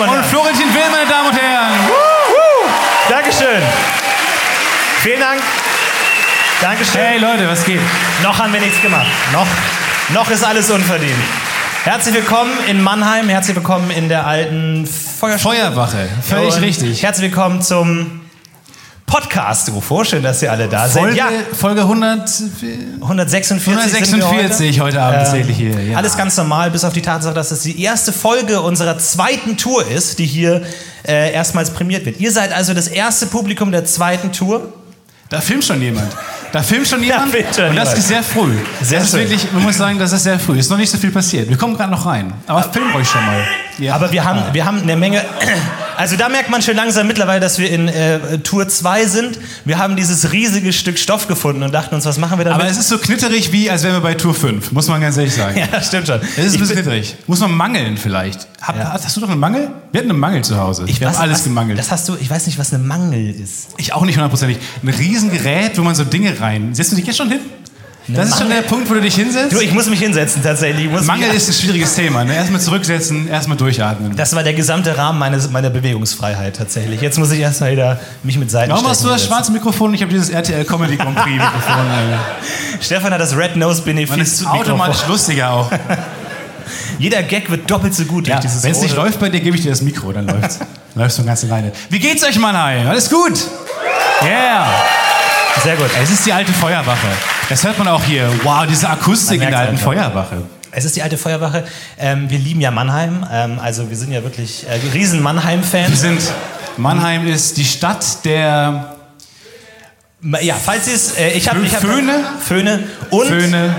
Damen und Und Herren. Florentin Will, meine Damen und Herren! Dankeschön. Vielen Dank. Dankeschön. Hey Leute, was geht? Noch haben wir nichts gemacht. Noch, noch ist alles unverdient. Herzlich willkommen in Mannheim. Herzlich willkommen in der alten Feuerschule. Feuerwache, völlig Und richtig. Herzlich willkommen zum Podcast UFO. Schön, dass ihr alle da seid. Folge, Ja, Folge 100, 146, sind wir 146 heute, Abend tatsächlich hier. Ja. Alles ganz normal, bis auf die Tatsache, dass es die erste Folge unserer zweiten Tour ist, die hier äh, erstmals prämiert wird. Ihr seid also das erste Publikum der zweiten Tour. Da filmt schon jemand. Da filmt schon jemand. filmt schon und das jemand. ist sehr früh. Sehr das ist schön. wirklich, man muss sagen, das ist sehr früh. Ist noch nicht so viel passiert. Wir kommen gerade noch rein. Aber filmt euch schon mal. Ja. Aber wir haben, wir haben eine Menge. Also da merkt man schon langsam mittlerweile, dass wir in äh, Tour 2 sind. Wir haben dieses riesige Stück Stoff gefunden und dachten uns, was machen wir damit? Aber es ist so knitterig, wie als wären wir bei Tour 5, muss man ganz ehrlich sagen. ja, stimmt schon. Es ist ein bisschen knitterig. Muss man mangeln vielleicht. Hab, Ja. Hast du doch einen Mangel? Wir hatten einen Mangel zu Hause. ich wir weiß, haben alles was, gemangelt. Das hast du, ich weiß nicht, was eine Mangel ist. ich auch nicht hundertprozentig. Ein Riesengerät, wo man so Dinge rein... Setzt du dich jetzt schon hin? Das ist schon der Punkt, wo du dich hinsetzt? Du, ich muss mich hinsetzen tatsächlich. Mangel ist ein schwieriges Thema. Ne? Erstmal zurücksetzen, erstmal durchatmen. Das war der gesamte Rahmen meines, meiner Bewegungsfreiheit tatsächlich. Jetzt muss ich erstmal wieder mich mit Seiten Warum hast du das schwarze Mikrofon? Ich habe dieses RTL Comedy Grand Prix Mikrofon. Stefan hat das Red Nose Man Benefiz ist automatisch lustiger auch. Jeder Gag wird doppelt so gut Ja, durch dieses Wenn es nicht läuft bei dir, gebe ich dir das Mikro, dann läuft's. läufst du ganz alleine. Wie geht's euch, Mannheim? Alles gut? Yeah. Sehr gut. Es ist die alte Feuerwache. Das hört man auch hier. Wow, diese Akustik in der alten Feuerwache. Es ist die alte Feuerwache. Ähm, wir lieben ja Mannheim. Ähm, also wir sind ja wirklich äh, riesen Wir Mannheim-Fans. sind, Mannheim ist die Stadt der Ja, falls ihr es... Äh, ich habe... Hab, Föhne? Föhne. Und... Föhne.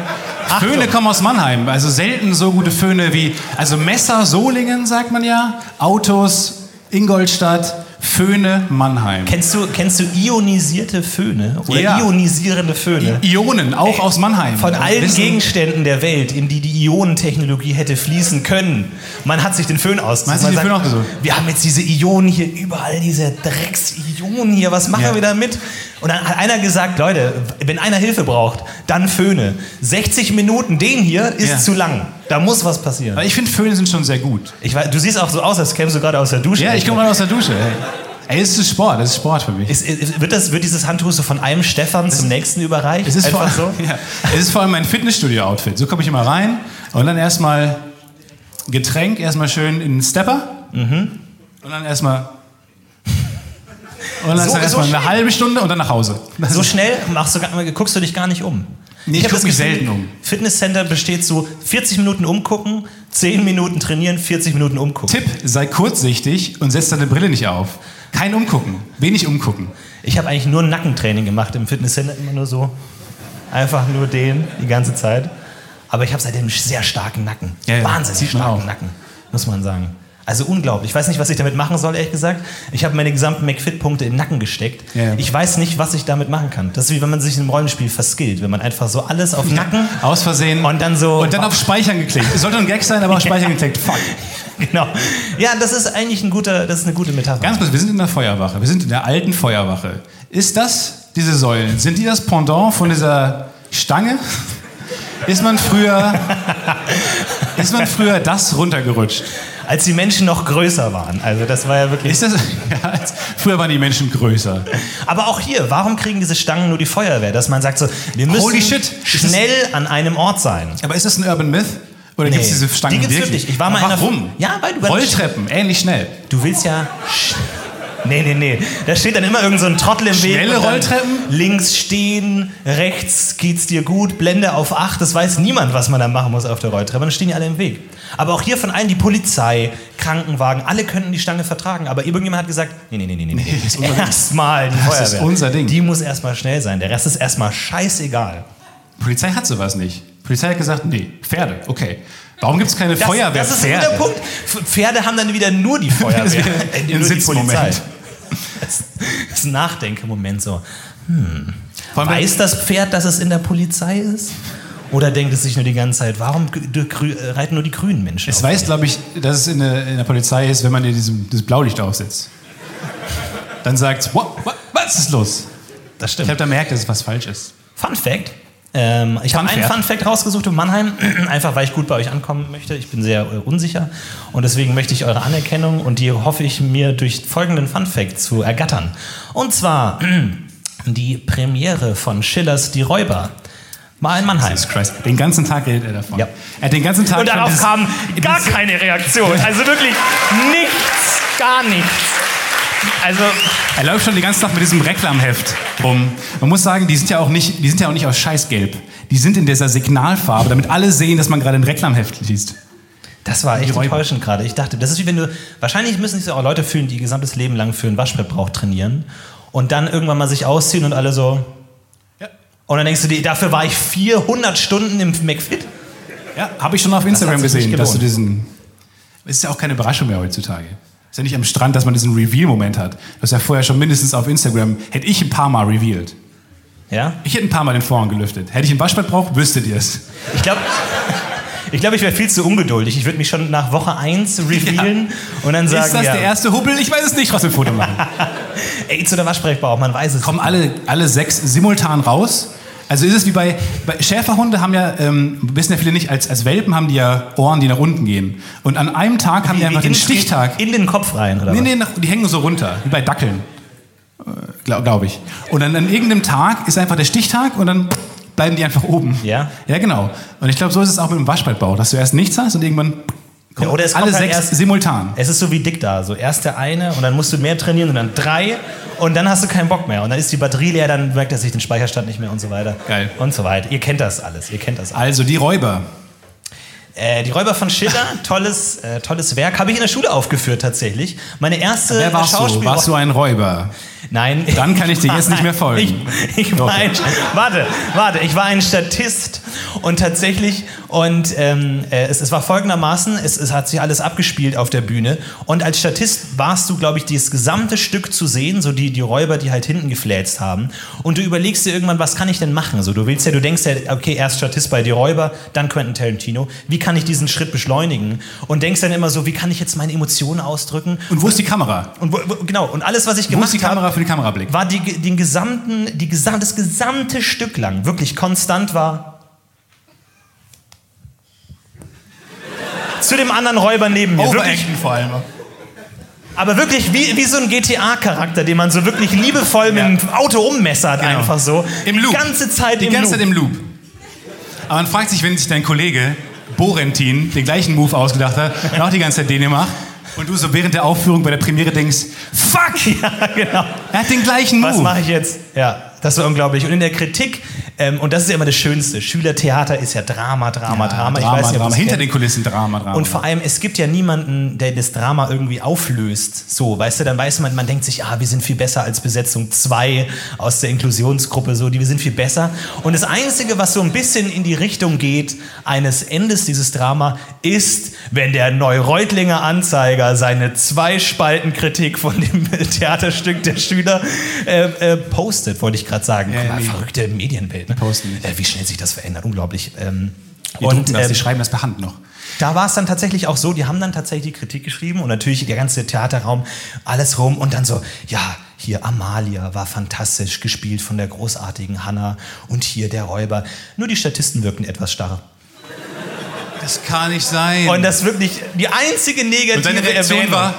Achtung. Föhne kommen aus Mannheim. Also selten so gute Föhne wie, also Messer Solingen, sagt man ja. Autos Ingolstadt, Föhne, Mannheim. Kennst du, kennst du ionisierte Föhne oder Ja. ionisierende Föhne? Ionen, auch aus Mannheim. Von allen Wissen- Gegenständen der Welt, in die die Ionentechnologie hätte fließen können. Man hat sich den Föhn ausgesucht. Man Man Föhn sagt, ausgesucht. Wir haben jetzt diese Ionen hier, überall diese Drecks-Ionen hier. Was machen Ja. wir damit? Und dann hat einer gesagt, Leute, wenn einer Hilfe braucht, dann Föhne. 60 Minuten, den hier ist Ja. zu lang. Da muss was passieren. Ich finde, Föhne sind schon sehr gut. Ich weiß, du siehst auch so aus, als kämst du gerade aus der Dusche. Ja, ich komme gerade aus der Dusche. Ey, ey, es ist Sport, das ist Sport für mich. Ist, ist, wird, das, wird dieses Handtuch so von einem Stefan zum nächsten überreicht? Es ist, vor, Einfach so? ja, es ist vor allem mein Fitnessstudio-Outfit. So komme ich immer rein und dann erstmal Getränk, erstmal schön in den Stepper Mhm. und dann erstmal. Und dann So- dann so erstmal eine halbe Stunde und dann nach Hause. Das So schnell machst du, gar- guckst du dich gar nicht um. Nee, ich hab guck das mich Gefühl, selten um. Fitnesscenter besteht so 40 Minuten umgucken, 10 Minuten trainieren, 40 Minuten umgucken. Tipp, sei kurzsichtig und setz deine Brille nicht auf. Kein Umgucken, wenig Umgucken. Ich habe eigentlich nur Nackentraining gemacht im Fitnesscenter, immer nur so. Einfach nur den, die ganze Zeit. Aber ich habe seitdem einen sehr starken Nacken. Ja, Wahnsinnig starken. Nacken, muss man sagen. Also unglaublich. Ich weiß nicht, was ich damit machen soll, ehrlich gesagt. Ich habe meine gesamten McFit-Punkte in den Nacken gesteckt. Ja, ja. Ich weiß nicht, was ich damit machen kann. Das ist wie wenn man sich im Rollenspiel verskillt. Wenn man einfach so alles auf Nacken Aus Versehen. und dann so... Und dann auf Speichern geklickt. Es sollte ein Gag sein, aber auf Speichern geklickt. Fuck. Genau. Ja, das ist eigentlich ein guter, das ist eine gute Metapher. Ganz kurz, wir sind in der Feuerwache. Wir sind in der alten Feuerwache. Ist das, diese Säulen, sind die das Pendant von dieser Stange? Ist man früher, ist man früher das runtergerutscht? Als die Menschen noch größer waren. Also das war ja wirklich. Ist das, ja, als- früher waren die Menschen größer. Aber auch hier, warum kriegen diese Stangen nur die Feuerwehr? Dass man sagt so, wir müssen shit. Schnell an einem Ort sein. Aber ist das ein Urban Myth? Oder Nee. gibt es diese Stangen Die gibt's wirklich. Ich war mal in Aber einer- Warum? Ja, weil du- Rolltreppen, ähnlich schnell. Du willst ja. Nee, nee, nee. Da steht dann immer irgend so ein Trottel im Weg. Schnelle Rolltreppen? Links stehen, rechts geht's dir gut, Blende auf 8. Das weiß niemand, was man da machen muss auf der Rolltreppe. Dann stehen die alle im Weg. Aber auch hier von allen die Polizei, Krankenwagen, alle könnten die Stange vertragen. Aber irgendjemand hat gesagt: Nee, nee, nee, nee, nee. nee. das ist. Erstmal die Das Feuerwehr. ist unser Ding. Die muss erstmal schnell sein. Der Rest ist erstmal scheißegal. Polizei hat sowas nicht. Polizei hat gesagt, nee, Pferde, okay. Warum gibt es keine Das, Feuerwehr? das ist ein guter Punkt. Pferde haben dann wieder nur die Feuerwehr. Wäre äh, ein Sitzmoment. Das, das ist ein Nachdenkemoment so. Allem- Weiß das Pferd, dass es in der Polizei ist? Oder denkt es sich nur die ganze Zeit, warum äh, reiten nur die grünen Menschen? Es weiß, glaube ich, dass es in der, in der Polizei ist, wenn man dir diesem, dieses Blaulicht aufsetzt. Dann sagt "What? What? was ist los? Das Ich stimmt. habe da merkt, dass es was falsch ist. Fun Fact. Ähm, ich habe einen. Fun Fact rausgesucht in Mannheim, einfach weil ich gut bei euch ankommen möchte. Ich bin sehr äh, unsicher und deswegen möchte ich eure Anerkennung und die hoffe ich mir durch folgenden Fun Fact zu ergattern. Und zwar die Premiere von Schillers Die Räuber war in Mannheim. Jesus Christ. Den ganzen Tag redet er davon. Ja. Er hat den ganzen Tag Und darauf kam gar keine Reaktion. Also wirklich nichts, gar nichts. Also Er läuft schon den ganzen Tag mit diesem Reklamheft rum. Man muss sagen, die sind ja auch nicht, die sind ja auch nicht aus Scheißgelb. Die sind in dieser Signalfarbe, damit alle sehen, dass man gerade ein Reklamheft liest. Das war echt Die enttäuschend gerade. Ich dachte, das ist wie wenn du. Wahrscheinlich müssen sich auch Leute fühlen, die ihr gesamtes Leben lang für einen Waschbrettbrauch trainieren und dann irgendwann mal sich ausziehen und alle so. Ja. Und dann denkst du dir, dafür war ich 400 Stunden im McFit. Ja, habe ich schon auf Instagram gesehen, dass du diesen. Ist ja auch keine Überraschung mehr heutzutage. Ist ja nicht am Strand, dass man diesen Reveal-Moment hat. Das ist ja vorher schon mindestens auf Instagram. Hätte ich ein paar Mal revealed. Ja? Ich hätte ein paar Mal den Vorhang gelüftet. Hätte ich ein Waschbett braucht, wüsstet ihr es. Ich glaube. Ich glaube, ich wäre viel zu ungeduldig. Ich würde mich schon nach Woche 1 revealen und dann sagen, Ist das ja, der erste Hubbel? Ich weiß es nicht. Trotzdem ein Foto machen. AIDS oder Waschbrettbauch, man weiß es. Kommen alle, alle sechs simultan raus? Also ist es wie bei, bei Schäferhunde haben ja, ähm, wissen ja viele nicht, als, als Welpen haben die ja Ohren, die nach unten gehen. Und an einem Tag haben die einfach den Stichtag. In den Kopf rein, oder Nee, nee, nach, die hängen so runter, wie bei Dackeln. Glaube glaub ich. Und dann an irgendeinem Tag ist einfach der Stichtag und dann bleiben die einfach oben. Ja? Ja, genau. Und ich glaube, so ist es auch mit dem Waschbrettbau, dass du erst nichts hast und irgendwann kommen oder es alle halt sechs erst- simultan. Es ist so wie dick da. So erst der eine und dann musst du mehr trainieren und dann drei und dann hast du keinen Bock mehr. Und dann ist die Batterie leer, dann merkt er sich den Speicherstand nicht mehr und so weiter. Geil. Und so weiter. Ihr kennt das alles. Ihr kennt das alles. Also die Räuber. Äh, die Räuber von Schiller, tolles, äh, tolles Werk. Habe ich in der Schule aufgeführt tatsächlich. Meine erste Wer warst du? Schauspiel Warst du ein Räuber? Nein. Dann kann ich dir jetzt nicht mehr folgen. Ich, ich war ein, warte, warte, ich war ein Statist Und tatsächlich, und ähm, äh, es, es war folgendermaßen, es, es hat sich alles abgespielt auf der Bühne. Und als Statist warst du, glaube ich, dieses gesamte Stück zu sehen, so die, die Räuber, die halt hinten gefläzt haben. Und du überlegst dir irgendwann, was kann ich denn machen? So, du willst ja, du denkst ja, okay, erst Statist bei die Räuber, dann Quentin Tarantino. Wie kann ich diesen Schritt beschleunigen? Und denkst dann immer so, wie kann ich jetzt meine Emotionen ausdrücken? Und wo ist die Kamera? Und wo, wo, genau, und alles, was ich Wo gemacht ist die habe, Kamera für den Kamerablick? war die, den gesamten, die das gesamte Stück lang wirklich konstant war. Zu dem anderen Räuber neben mir. Wirklich, vor allem. aber wirklich wie, wie so ein GTA-Charakter, den man so wirklich liebevoll mit dem Auto ummessert, Genau. einfach so. Im Loop. Die ganze Zeit Die im ganze Loop. Zeit im Loop. Aber man fragt sich, wenn sich dein Kollege Borentin den gleichen Move ausgedacht hat und auch die ganze Zeit den macht und du so während der Aufführung bei der Premiere denkst, fuck, Ja, genau. er hat den gleichen Move. Was mache ich jetzt? Ja, das war unglaublich. Und in der Kritik, ähm, und das ist ja immer das Schönste, Schülertheater ist ja Drama, Drama, Drama. Ich Drama, weiß nicht, Drama. Hinter den Kulissen Drama, Drama. Und vor allem, es gibt ja niemanden, der das Drama irgendwie auflöst. So, weißt du, dann weiß man, man denkt sich, ah, wir sind viel besser als Besetzung 2 aus der Inklusionsgruppe, so, die wir sind viel besser. Und das Einzige, was so ein bisschen in die Richtung geht, eines Endes dieses Drama, ist, wenn der Neureutlinger Anzeiger seine Zwei-Spalten-Kritik von dem Theaterstück der Schüler äh, äh, postet, wollte ich gerade sagen. Ja, Guck mal, verrückte Medienwelt. Ne? posten nicht. Äh, wie schnell sich das verändert, unglaublich. Ähm, die, drucken das, ähm, die schreiben das per Hand noch. da war es dann tatsächlich auch so, die haben dann tatsächlich die Kritik geschrieben und natürlich der ganze Theaterraum, alles rum und dann so, ja, hier Amalia war fantastisch gespielt von der großartigen Hannah und hier der Räuber. Nur die Statisten wirkten etwas starr. Das kann nicht sein. Und das wirklich die einzige negative Und Reaktion Erwähnung. war,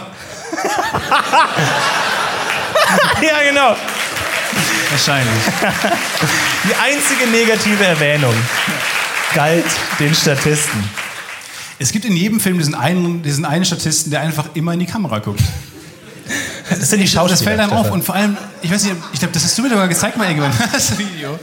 ja, genau. Wahrscheinlich. Die einzige negative Erwähnung galt den Statisten. Es gibt in jedem Film diesen einen, diesen einen Statisten, der einfach immer in die Kamera guckt. Das sind die Schauspieler. Das fällt einem auf und vor allem, ich weiß nicht, ich glaube, das hast du mir sogar gezeigt mal irgendwann, das Video.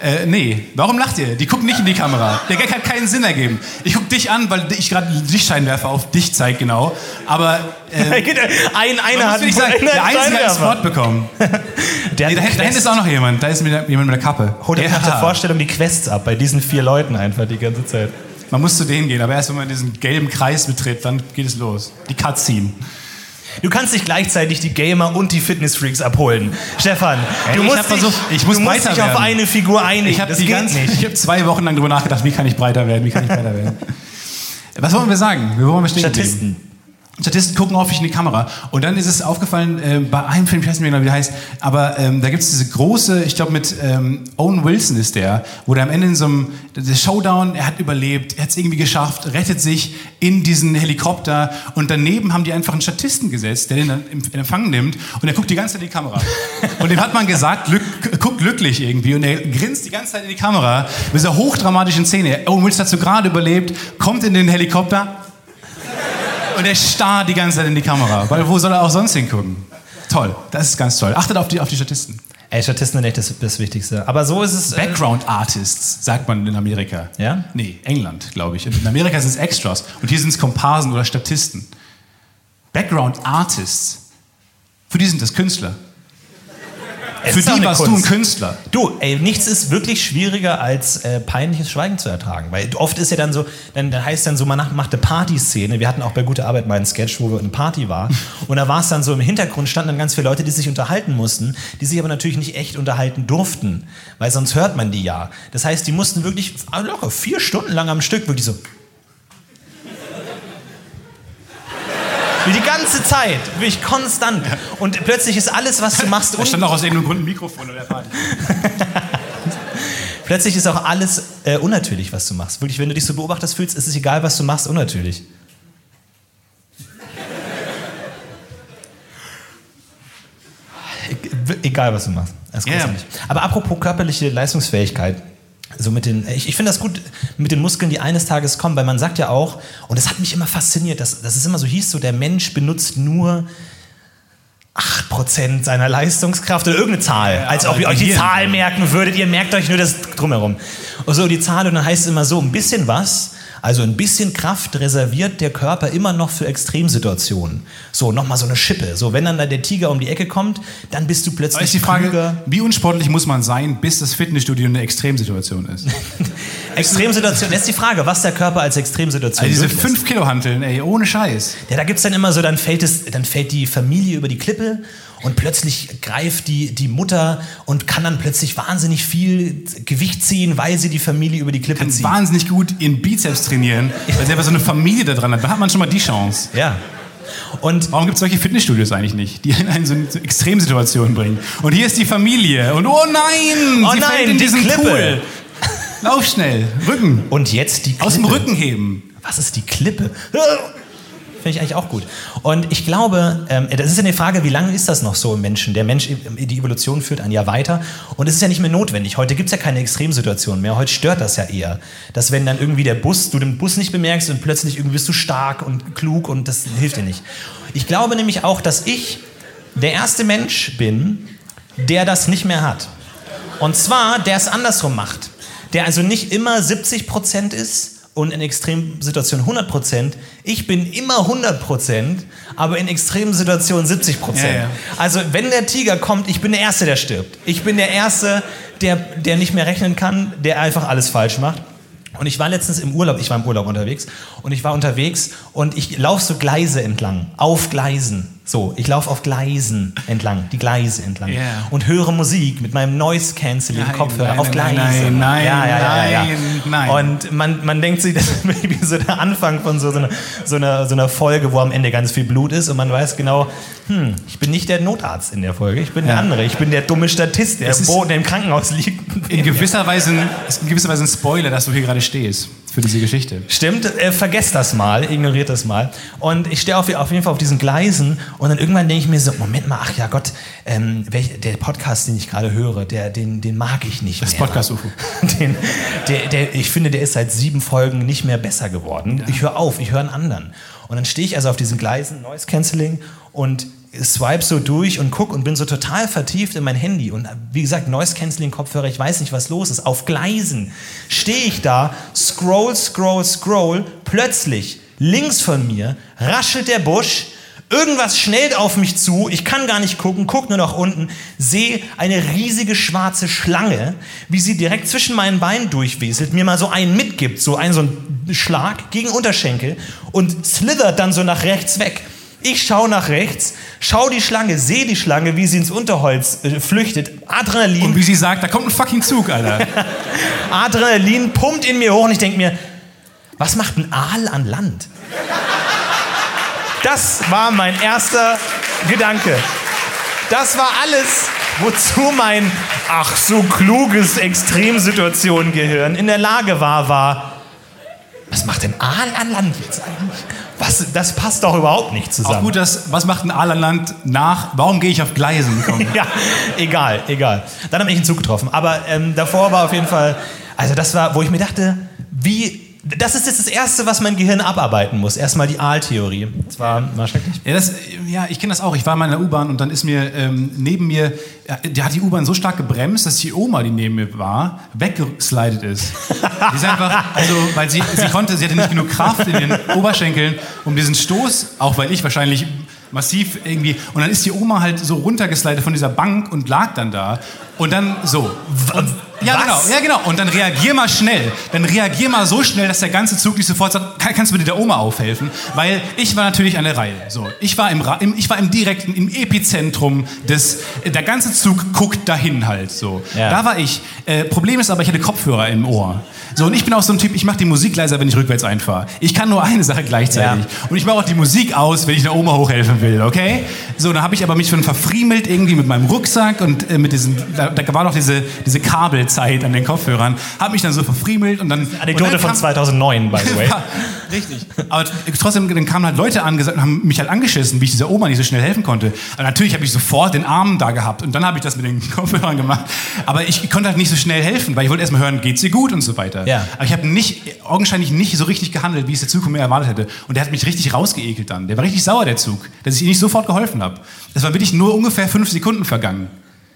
Äh, nee, warum lacht ihr? Die gucken nicht in die Kamera. Der Gag hat keinen Sinn ergeben. Ich guck dich an, weil ich gerade Lichtscheinwerfer auf dich zeige, genau. Aber äh, Ein, einer hat wirklich sagen, einen der Einzige hat einen. Spot bekommen. Der Nee, da, da hinten ist auch noch jemand. Da ist mit der, jemand mit der Kappe. Holt ja. nach der Vorstellung die Quests ab, bei diesen vier Leuten einfach die ganze Zeit. Man muss zu denen gehen, aber erst wenn man diesen gelben Kreis betritt, dann geht es los. Die Cutscene. Du kannst nicht gleichzeitig die Gamer und die Fitnessfreaks abholen. Stefan, Ey, du ich musst, hab dich, versucht, ich muss du musst dich auf eine Figur einigen. Ich habe habe zwei Wochen lang darüber nachgedacht, wie kann ich breiter werden, wie kann ich breiter werden. Was wollen wir sagen? Wir wollen wir stehen? Statisten. Statisten gucken häufig in die Kamera. Und dann ist es aufgefallen, äh, bei einem Film, ich weiß nicht mehr genau, wie der heißt, aber ähm, da gibt es diese große, ich glaube mit ähm, Owen Wilson ist der, wo der am Ende in so einem Showdown, er hat überlebt, er hat es irgendwie geschafft, rettet sich in diesen Helikopter und daneben haben die einfach einen Statisten gesetzt, der den dann in Empfang nimmt und er guckt die ganze Zeit in die Kamera. Und dem hat man gesagt, glück, guck glücklich irgendwie und er grinst die ganze Zeit in die Kamera mit dieser hochdramatischen Szene. Owen Wilson hat so gerade überlebt, kommt in den Helikopter, und er starrt die ganze Zeit in die Kamera. Weil wo soll er auch sonst hingucken? Toll, das ist ganz toll. Achtet auf die, auf die Statisten. Ey, Statisten sind echt das, das Wichtigste. Aber so ist es. Äh, Background Artists, sagt man in Amerika. Ja? Nee, England, glaube ich. In Amerika sind es Extras und hier sind es Komparsen oder Statisten. Background Artists. Für die sind das Künstler. Für die warst du ein Kunst. Künstler. Du, ey, nichts ist wirklich schwieriger als äh, peinliches Schweigen zu ertragen. Weil oft ist ja dann so, dann, dann heißt dann so, man macht macht eine Partyszene. Wir hatten auch bei Gute Arbeit mal einen Sketch, wo wir eine Party war. Und da war es dann so, im Hintergrund standen dann ganz viele Leute, die sich unterhalten mussten, die sich aber natürlich nicht echt unterhalten durften. Weil sonst hört man die ja. Das heißt, die mussten wirklich ah, locker vier Stunden lang am Stück wirklich so. Die ganze Zeit, wirklich konstant. Und plötzlich ist alles, was du machst, Da stand auch aus irgendeinem Grund ein Mikrofon oder der Party. Plötzlich ist auch alles äh, unnatürlich, was du machst. Wirklich, wenn du dich so beobachtest fühlst, ist es egal, was du machst, unnatürlich. Egal, was du machst. Das ist Ja, ja. großartig. Aber apropos körperliche Leistungsfähigkeit. So mit den, ich, ich finde das gut mit den Muskeln, die eines Tages kommen, weil man sagt ja auch, und das hat mich immer fasziniert, dass, dass es immer so hieß, so der Mensch benutzt nur 8% seiner Leistungskraft oder irgendeine Zahl. Ja, als ob ihr euch die. Zahl merken würdet. Ihr merkt euch nur das drumherum. Und so die Zahl und dann heißt es immer so, ein bisschen was, also ein bisschen Kraft reserviert der Körper immer noch für Extremsituationen. So, nochmal so eine Schippe. So, wenn dann da der Tiger um die Ecke kommt, dann bist du Aber plötzlich ist die Frage, klüger. wie unsportlich muss man sein, bis das Fitnessstudio eine Extremsituation ist? Extremsituation, jetzt die Frage, was der Körper als Extremsituation Also diese durchlässt. 5 Kilo Hanteln, ey, ohne Scheiß. Ja, da gibt's dann immer so, dann fällt, es, dann fällt die Familie über die Klippe und plötzlich greift die, die Mutter und kann dann plötzlich wahnsinnig viel Gewicht ziehen, weil sie die Familie über die Klippe Kann zieht. wahnsinnig gut ihren Bizeps trainieren, weil sie einfach so eine Familie da dran hat. Da hat man schon mal die Chance. Ja. Und Warum gibt es solche Fitnessstudios eigentlich nicht, die einen so in so Extremsituationen bringen? Und hier ist die Familie. Und oh nein, Oh sie nein, fällt in die diesen Klippe. Pool. Lauf schnell, Rücken. Und jetzt die Klippe. Aus dem Rücken heben. Was ist die Klippe? Finde ich eigentlich auch gut. Und ich glaube, ähm, das ist ja eine Frage, wie lange ist das noch so im Menschen? Der Mensch, die Evolution führt ein Jahr weiter und es ist ja nicht mehr notwendig. Heute gibt es ja keine Extremsituation mehr. Heute stört das ja eher. Dass wenn dann irgendwie der Bus, du den Bus nicht bemerkst und plötzlich irgendwie bist du stark und klug und das hilft dir nicht. Ich glaube nämlich auch, dass ich der erste Mensch bin, der das nicht mehr hat. Und zwar, der es andersrum macht. Der also nicht immer 70 Prozent ist und in extremen Situationen 100 Prozent. Ich bin immer 100 Prozent, aber in extremen Situationen 70 Prozent. Ja, ja. Also wenn der Tiger kommt, ich bin der Erste, der stirbt. Ich bin der Erste, der, der nicht mehr rechnen kann, der einfach alles falsch macht. Und ich war letztens im Urlaub, ich war im Urlaub unterwegs und ich war unterwegs und ich laufe so Gleise entlang, auf Gleisen. So, ich laufe auf Gleisen entlang, die Gleise entlang Ja. und höre Musik mit meinem Noise Cancelling Nein, Kopfhörer nein, auf nein, Gleise. nein, nein, ja, ja, ja, nein, nein. Und man, man denkt sich, das ist wie so der Anfang von so, so, einer, so, einer, so einer Folge, wo am Ende ganz viel Blut ist und man weiß genau, hm, ich bin nicht der Notarzt in der Folge, ich bin der andere, ich bin der dumme Statist, der, wo, der im Krankenhaus liegt. In gewisser Weise, ist in gewisser Weise ein Spoiler, dass du hier gerade stehst für diese Geschichte. Stimmt, äh, vergesst das mal, ignoriert das mal. Und ich stehe auf, auf jeden Fall auf diesen Gleisen und dann irgendwann denke ich mir so, Moment mal, ach ja Gott, ähm, welch, der Podcast, den ich gerade höre, der, den, den mag ich nicht Das mehr. Podcast-UFO. Den, der, der, ich finde, der ist seit sieben Folgen nicht mehr besser geworden. Ich höre auf, ich höre einen anderen. Und dann stehe ich also auf diesen Gleisen, Noise Cancelling und swipe so durch und guck und bin so total vertieft in mein Handy. Und wie gesagt, Noise Cancelling Kopfhörer, ich weiß nicht, was los ist. Auf Gleisen stehe ich da, scroll, scroll, scroll. Plötzlich, links von mir, raschelt der Busch. Irgendwas schnellt auf mich zu, ich kann gar nicht gucken, guck nur nach unten, sehe eine riesige schwarze Schlange, wie sie direkt zwischen meinen Beinen durchweselt, mir mal so einen mitgibt, so einen so einen Schlag gegen Unterschenkel und slithert dann so nach rechts weg. Ich schaue nach rechts, schaue die Schlange, sehe die Schlange, wie sie ins Unterholz äh, flüchtet. Adrenalin, Und wie sie sagt, da kommt ein fucking Zug, Alter. Adrenalin pumpt in mir hoch und ich denke mir, was macht ein Aal an Land? Das war mein erster Gedanke. Das war alles, wozu mein ach so kluges Extremsituation-Gehirn in der Lage war, war, was macht denn Aal an Land jetzt eigentlich? Was, das passt doch überhaupt nicht zusammen. Auch gut, dass, was macht ein Aarland nach? Warum gehe ich auf Gleisen? Ja, egal, egal. Dann habe ich einen Zug getroffen. Aber ähm, davor war auf jeden Fall, also das war, wo ich mir dachte, wie, das ist jetzt das Erste, was mein Gehirn abarbeiten muss. Erstmal die Aal-Theorie. Das war, war schrecklich. Ja, das, ja ich kenne das auch. Ich war mal in der U-Bahn und dann ist mir ähm, neben mir, ja, der hat die U-Bahn so stark gebremst, dass die Oma, die neben mir war, weggeslidet ist. Die ist einfach, also, weil sie, sie konnte, sie hatte nicht genug Kraft in den Oberschenkeln, um diesen Stoß, auch weil ich wahrscheinlich massiv irgendwie, und dann ist die Oma halt so runtergeslidet von dieser Bank und lag dann da und dann so. Und, ja, Was? genau, ja, genau. Und dann reagier mal schnell. Dann reagier mal so schnell, dass der ganze Zug nicht sofort sagt, kann, kannst du bitte der Oma aufhelfen? Weil ich war natürlich an der Reihe. So, ich war im, im, ich war im direkten, im Epizentrum des, der ganze Zug guckt dahin halt so. Ja. Da war ich. Äh, Problem ist aber, ich hatte Kopfhörer im Ohr. So, und ich bin auch so ein Typ, ich mache die Musik leiser, wenn ich rückwärts einfahre. Ich kann nur eine Sache gleichzeitig. Ja. Und ich mache auch die Musik aus, wenn ich der Oma hochhelfen will, okay? So, dann habe ich aber mich schon verfriemelt irgendwie mit meinem Rucksack und äh, mit diesen, da, war noch diese, diese Kabelzeit an den Kopfhörern, habe mich dann so verfriemelt und dann... und Anekdote von kam- 2009, by the way. ja, richtig. Aber trotzdem, dann kamen halt Leute angesagt und haben mich halt angeschissen, wie ich dieser Oma nicht so schnell helfen konnte. Aber natürlich habe ich sofort den Arm da gehabt und dann habe ich das mit den Kopfhörern gemacht. Aber ich konnte halt nicht so schnell helfen, weil ich wollte erstmal hören, geht's dir gut und so weiter. Ja. Aber ich habe nicht, augenscheinlich nicht so richtig gehandelt, wie es der Zug von mir erwartet hätte. Und der hat mich richtig rausgeekelt dann. Der war richtig sauer, der Zug, dass ich ihm nicht sofort geholfen habe. Das war wirklich nur ungefähr fünf Sekunden vergangen.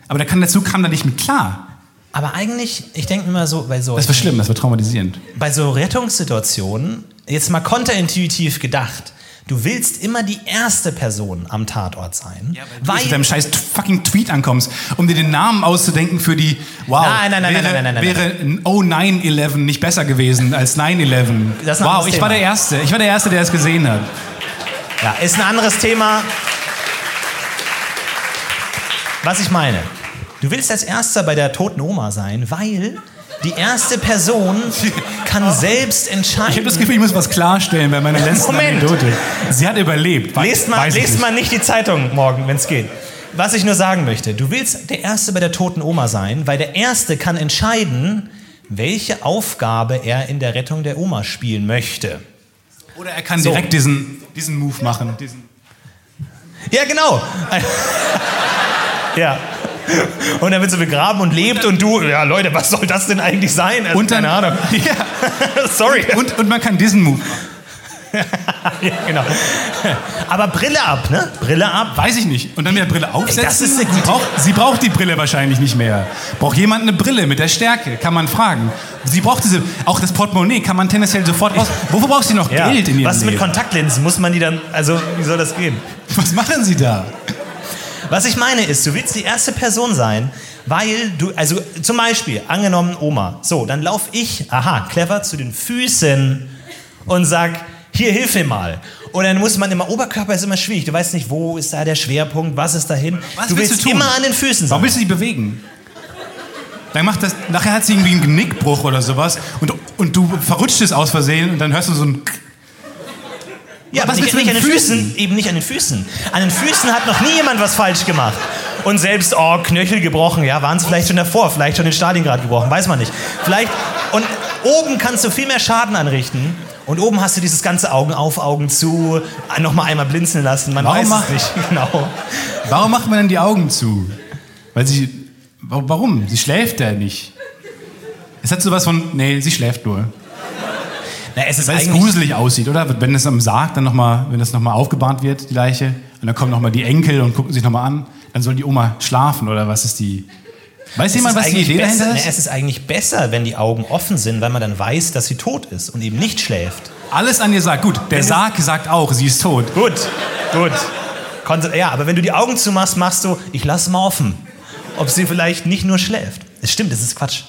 Aber da kann der Zug kam da nicht mit klar. Aber eigentlich, ich denke immer so, bei so, Das war schlimm, das war traumatisierend. bei so Rettungssituationen, jetzt mal konterintuitiv gedacht, Du willst immer die erste Person am Tatort sein, Du mit deinem scheiß fucking Tweet ankommst, um dir den Namen auszudenken für die, wow, Nein, nein, nein, wäre, nein, nein, nein, nein, wäre ein 0911 nicht besser gewesen als 911. Das ist ein Wow, ich war Thema. der Erste, ich war der Erste, der es gesehen hat. Ja, ist ein anderes Thema. Was ich meine, du willst als Erster bei der toten Oma sein, weil die erste Person kann selbst entscheiden. Ich habe das Gefühl, ich muss was klarstellen bei meiner letzten Moment. Anekdote. Sie hat überlebt. Lest mal, lest nicht. mal nicht die Zeitung morgen, wenn es geht. Was ich nur sagen möchte, du willst der Erste bei der toten Oma sein, weil der Erste kann entscheiden, welche Aufgabe er in der Rettung der Oma spielen möchte. Oder er kann So. direkt diesen, diesen Move machen. Diesen Ja, genau. Ja. Und dann wird sie begraben und lebt und du, ja Leute, was soll das denn eigentlich sein? Also, Und dann- keine Ahnung. ja. Sorry. und, und man kann diesen Move machen. ja, genau. Aber Brille ab, ne? Brille ab. Weiß ich nicht. Und dann wieder Brille aufsetzen. das ist eine sie, braucht, sie braucht die Brille wahrscheinlich nicht mehr. Braucht jemand eine Brille mit der Stärke? Kann man fragen. Sie braucht diese, auch das Portemonnaie kann man tendenziell sofort raus. Wofür braucht sie noch Ja. Geld in ihrem Was mit? Kontaktlinsen? Muss man die dann, also wie soll das gehen? Was machen sie da? Was ich meine ist, du willst die erste Person sein, weil du, also zum Beispiel, angenommen Oma, so, dann lauf ich, aha, clever, zu den Füßen und sag, hier, hilf mir mal. Und dann muss man immer, Oberkörper ist immer schwierig, du weißt nicht, wo ist da der Schwerpunkt, was ist dahin. Was du willst willst du immer an den Füßen sein. Warum willst du die bewegen? Dann macht das, nachher hat sie irgendwie einen Genickbruch oder sowas und, und du verrutscht es aus Versehen und dann hörst du so ein. Ja, Was aber nicht, willst du nicht an den den Füßen? Eben nicht an den Füßen. An den Füßen hat noch nie jemand was falsch gemacht. Und selbst, oh, Knöchel gebrochen, ja, waren es vielleicht schon davor, vielleicht schon in Stalingrad gebrochen, weiß man nicht. Vielleicht, und oben kannst du viel mehr Schaden anrichten. Und oben hast du dieses ganze Augen auf, Augen zu, nochmal einmal blinzeln lassen, man Warum weiß es nicht genau. Warum macht man denn die Augen zu? Weil sie. wa- Warum? Sie schläft ja nicht. Es hat sowas von. Nee, sie schläft nur. Na, es ist Weil es gruselig aussieht, oder? Wenn es am Sarg dann nochmal, wenn das nochmal aufgebahrt wird, die Leiche, und dann kommen nochmal die Enkel und gucken sich nochmal an, dann soll die Oma schlafen, oder was ist die. Weiß es jemand, was die Idee besser, dahinter ist? es ist eigentlich besser, wenn die Augen offen sind, weil man dann weiß, dass sie tot ist und eben nicht schläft. Alles an ihr sagt, gut, der es- Sarg sagt auch, sie ist tot. Gut, gut. Ja, aber wenn du die Augen zumachst, machst du, ich lasse mal offen, ob sie vielleicht nicht nur schläft. Es stimmt, das ist Quatsch.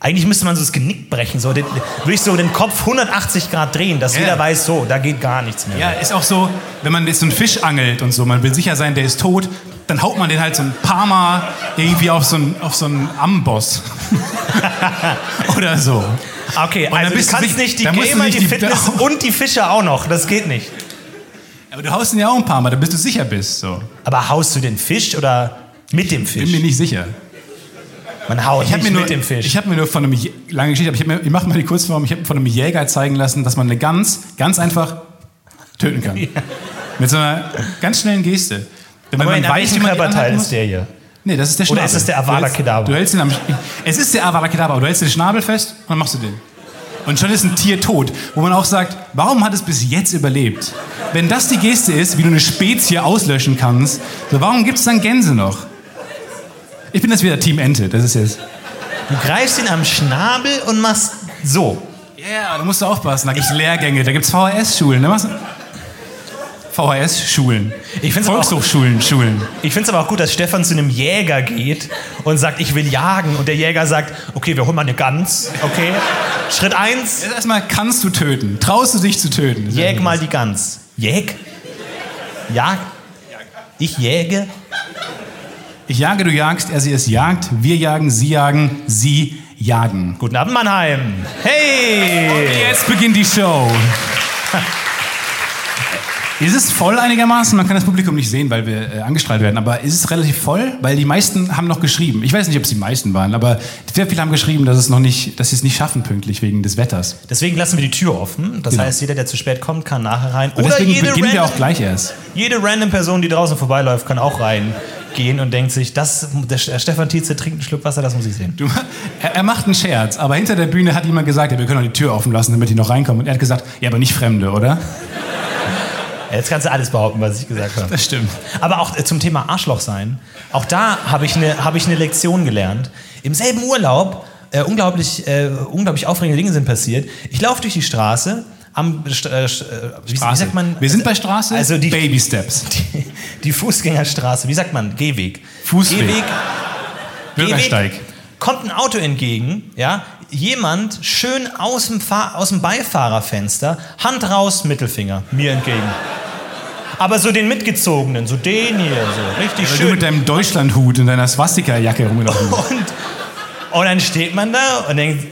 Eigentlich müsste man so das Genick brechen, so den, wirklich so den Kopf 180 Grad drehen, dass Ja. jeder weiß, so, da geht gar nichts mehr. Ja, ist auch so, wenn man jetzt so einen Fisch angelt und so, man will sicher sein, der ist tot, dann haut man den halt so ein paar Mal irgendwie auf so einen, auf so einen Amboss. Oder so. Okay, also du bist du kannst sich- nicht die du Gamer, nicht die die- Fitness und die Fische auch noch, das geht nicht. Aber du haust ihn ja auch ein paar Mal, damit du sicher bist. So. Aber haust du den Fisch oder mit dem Bin mir Fisch? nicht sicher. Man haut Ich habe nicht mir, nur- mit dem Fisch. ich hab mir nur von einem, lange Geschichte, aber ich, mir, ich mache mal die Kurzform, ich habe von einem Jäger zeigen lassen, dass man eine Gans ganz einfach töten kann. Mit so einer ganz schnellen Geste. Wenn aber man in weiß, wie man Körperteil ist der hier? Nee, das ist der Oder Schnabel. ist es der Du Avada Kedavra? Du hältst ihn am, es ist der Avada Kedavra, aber du hältst den Schnabel fest und dann machst du den. Und schon ist ein Tier tot, wo man auch sagt, warum hat es bis jetzt überlebt? Wenn das die Geste ist, wie du eine Spezie auslöschen kannst, so warum gibt es dann Gänse noch? Ich bin jetzt wieder Team Ente, das ist jetzt... Du greifst ihn am Schnabel und machst so. Ja, da musst du aufpassen, da gibt es Lehrgänge, da gibt es VHS-Schulen. Ne? VHS-Schulen. Volkshochschulen, Schulen. Ich finde es aber auch gut, dass Stefan zu einem Jäger geht und sagt, ich will jagen. Und der Jäger sagt, okay, wir holen mal eine Gans. Okay. Schritt eins, Jetzt erstmal kannst du töten. Traust du dich zu töten? jäg mal die Gans. Jäg? Jag? Ich jäge? Ich jage, du jagst, er sie es jagt, wir jagen, sie jagen, sie jagen. Guten Abend, Mannheim. Hey! Jetzt beginnt die Show. Ist es voll einigermaßen? Man kann das Publikum nicht sehen, weil wir äh, angestrahlt werden, aber ist es relativ voll? Weil die meisten haben noch geschrieben. Ich weiß nicht, ob es die meisten waren, aber sehr viele haben geschrieben, dass, es noch nicht, dass sie es nicht schaffen pünktlich wegen des Wetters. Deswegen lassen wir die Tür offen. Das Genau. heißt, jeder, der zu spät kommt, kann nachher rein. Und Oder deswegen jede beginnen wir random, auch gleich erst. jede random Person, die draußen vorbeiläuft, kann auch reingehen und denkt sich, das, der Stefan Tietze trinkt einen Schluck Wasser, das muss ich sehen. Du, er, er macht einen Scherz, aber hinter der Bühne hat jemand gesagt, ja, wir können doch die Tür offen lassen, damit die noch reinkommen. Und er hat gesagt, ja, aber nicht Fremde, oder? Jetzt kannst du alles behaupten, was ich gesagt habe. Das stimmt. Aber auch äh, zum Thema Arschloch sein. Auch da habe ich eine hab ich eine Lektion gelernt. Im selben Urlaub äh, unglaublich, äh, unglaublich aufregende Dinge sind passiert. Ich laufe durch die Straße, am äh, äh, äh, wie, wie Straße. sagt man? Wir sind bei Straße. Also die, Baby Steps. die, die Fußgängerstraße, wie sagt man? Gehweg. Fußweg. Gehweg. Bürgersteig. Gehweg. Kommt ein Auto entgegen, ja, jemand schön aus dem, Fahr aus dem Beifahrerfenster, Hand raus, Mittelfinger, mir entgegen. Aber so den mitgezogenen, so den hier, so richtig Weil du schön. mit deinem Deutschlandhut und deiner Swastika-Jacke rumgelaufen. Und, und dann steht man da und denkt,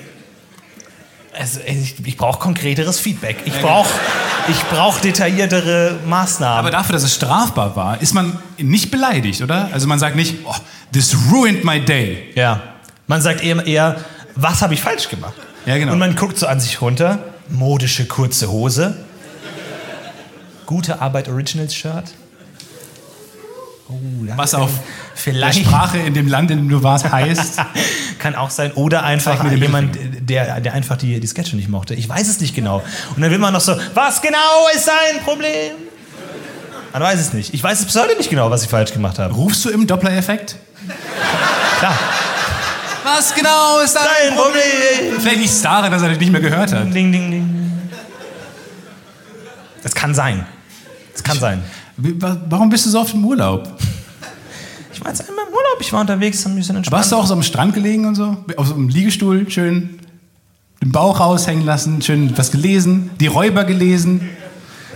also ich, ich brauche konkreteres Feedback. Ich brauche ich brauch detailliertere Maßnahmen. Aber dafür, dass es strafbar war, ist man nicht beleidigt, oder? Also man sagt nicht, oh, this ruined my day. ja, man sagt eher, eher was habe ich falsch gemacht? Ja, genau. Und man guckt so an sich runter, modische kurze Hose, gute Arbeit Originals Shirt. Oh, Was auf der vielleicht Sprache in dem Land, in dem du warst, heißt. Kann auch sein. Oder einfach jemand, der, der einfach die, die Sketche nicht mochte. Ich weiß es nicht genau. Und dann will man noch so, was genau ist sein Problem? Man weiß es nicht. Ich weiß es bis heute nicht genau, was ich falsch gemacht habe. Rufst du im Doppler-Effekt? Klar. Was genau ist Dein Problem. Vielleicht liegt es daran, dass er dich nicht mehr gehört hat. Ding, ding, ding. Das kann sein. Das kann sein. Warum bist du so oft im Urlaub? Ich war jetzt einmal im Urlaub, ich war unterwegs, ein bisschen entspannt. Aber hast du auch so am Strand gelegen und so? Auf so einem Liegestuhl, schön den Bauch raushängen lassen, schön was gelesen, die Räuber gelesen.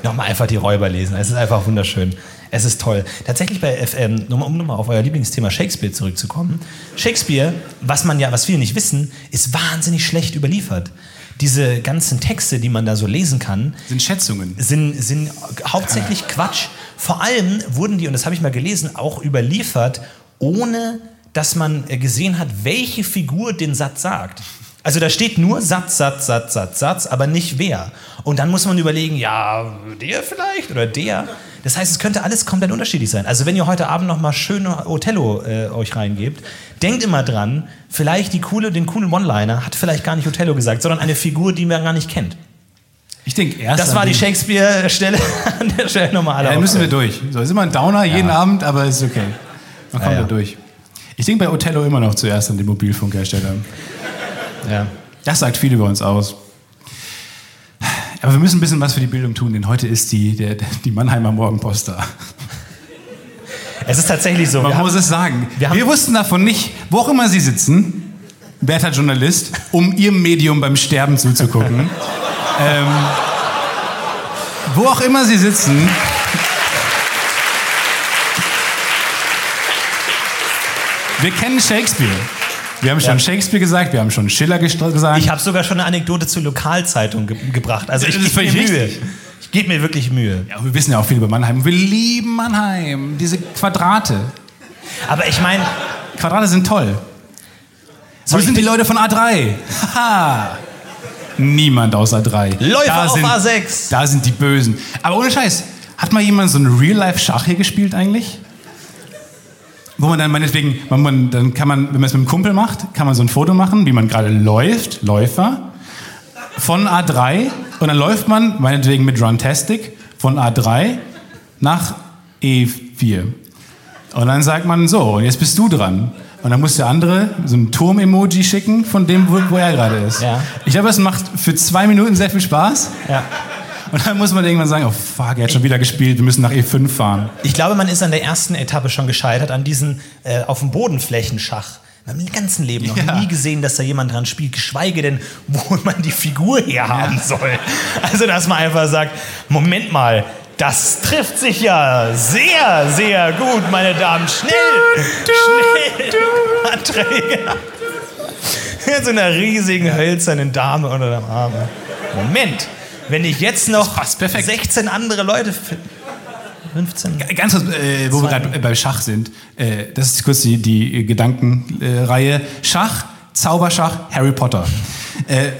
Nochmal einfach die Räuber lesen. Es ist einfach wunderschön. Es ist toll. Tatsächlich bei FM, um nochmal auf euer Lieblingsthema Shakespeare zurückzukommen. Shakespeare, was man ja, was viele nicht wissen, ist wahnsinnig schlecht überliefert. Diese ganzen Texte, die man da so lesen kann, Sind Schätzungen. sind, sind hauptsächlich Quatsch. Vor allem wurden die, und das habe ich mal gelesen, auch überliefert, ohne dass man äh, gesehen hat, welche Figur den Satz sagt. Also da steht nur Satz, Satz, Satz, Satz, Satz, aber nicht wer. Und dann muss man überlegen, ja, der vielleicht oder der. Das heißt, es könnte alles komplett unterschiedlich sein. Also wenn ihr heute Abend noch mal schön Othello äh, euch reingebt, denkt immer dran, vielleicht die coole, den coolen One-Liner hat vielleicht gar nicht Othello gesagt, sondern eine Figur, die man gar nicht kennt. Ich denke erst. Das war die Shakespeare-Stelle. An der Stelle nochmal Ja, da müssen wir durch. So, ist immer ein Downer jeden Abend, aber ist okay. Man kommt Ja, ja. da durch. Ich denke bei Othello immer noch zuerst an den Mobilfunkhersteller. Ja. Das sagt viel über uns aus. Aber wir müssen ein bisschen was für die Bildung tun, denn heute ist die, der, die Mannheimer Morgenpost da. Es ist tatsächlich so. Man muss haben, es sagen. wir Wir, wussten davon nicht, wo auch immer Sie sitzen, Bertha Journalist, um Ihrem Medium beim Sterben zuzugucken. Ähm, wo auch immer Sie sitzen. Wir kennen Shakespeare. Wir haben schon Ja. Shakespeare gesagt, wir haben schon Schiller gesagt. ich habe sogar schon eine Anekdote zur Lokalzeitung ge gebracht. Also ich Das ist gebe mir völlig Mühe. richtig. Ich gebe mir wirklich Mühe. ja, wir wissen ja auch viel über Mannheim. Wir lieben Mannheim. Diese Quadrate. Aber ich meine, Quadrate sind toll. Wo ich sind die Leute von A3? Haha. Niemand aus A3. Läufer da auf sind, A6. Da sind die Bösen. Aber ohne Scheiß, hat mal jemand so ein Real-Life-Schach hier gespielt eigentlich? Wo man dann meinetwegen, man, dann kann man, wenn man es mit einem Kumpel macht, kann man so ein Foto machen, wie man gerade läuft, Läufer, von A3 und dann läuft man, meinetwegen mit Runtastic, von A3 nach E4. Und dann sagt man so, und jetzt bist du dran. Und dann muss der andere so ein Turm-Emoji schicken von dem, wo, wo er gerade ist. Ja. Ich glaube, es macht für zwei Minuten sehr viel Spaß. ja. Und dann muss man irgendwann sagen, oh fuck, er hat schon wieder gespielt, wir müssen nach E5 fahren. ich glaube, man ist an der ersten Etappe schon gescheitert, an diesen äh, auf dem Bodenflächenschach. Wir haben im ganzen Leben noch Ja. nie gesehen, dass da jemand dran spielt, geschweige denn, wo man die Figur herhaben soll. Also, dass man einfach sagt, Moment mal, das trifft sich ja sehr, sehr gut, meine Damen. Schnell, schnell, Anträge. Mit so einer riesigen hölzernen Dame unter dem Arm. Moment, wenn ich jetzt noch passt perfekt. 16 andere Leute finde. 15. Ganz kurz, äh, wo wir gerade bei Schach sind, äh, das ist kurz die, die Gedankenreihe. Schach, Zauberschach, Harry Potter. Äh,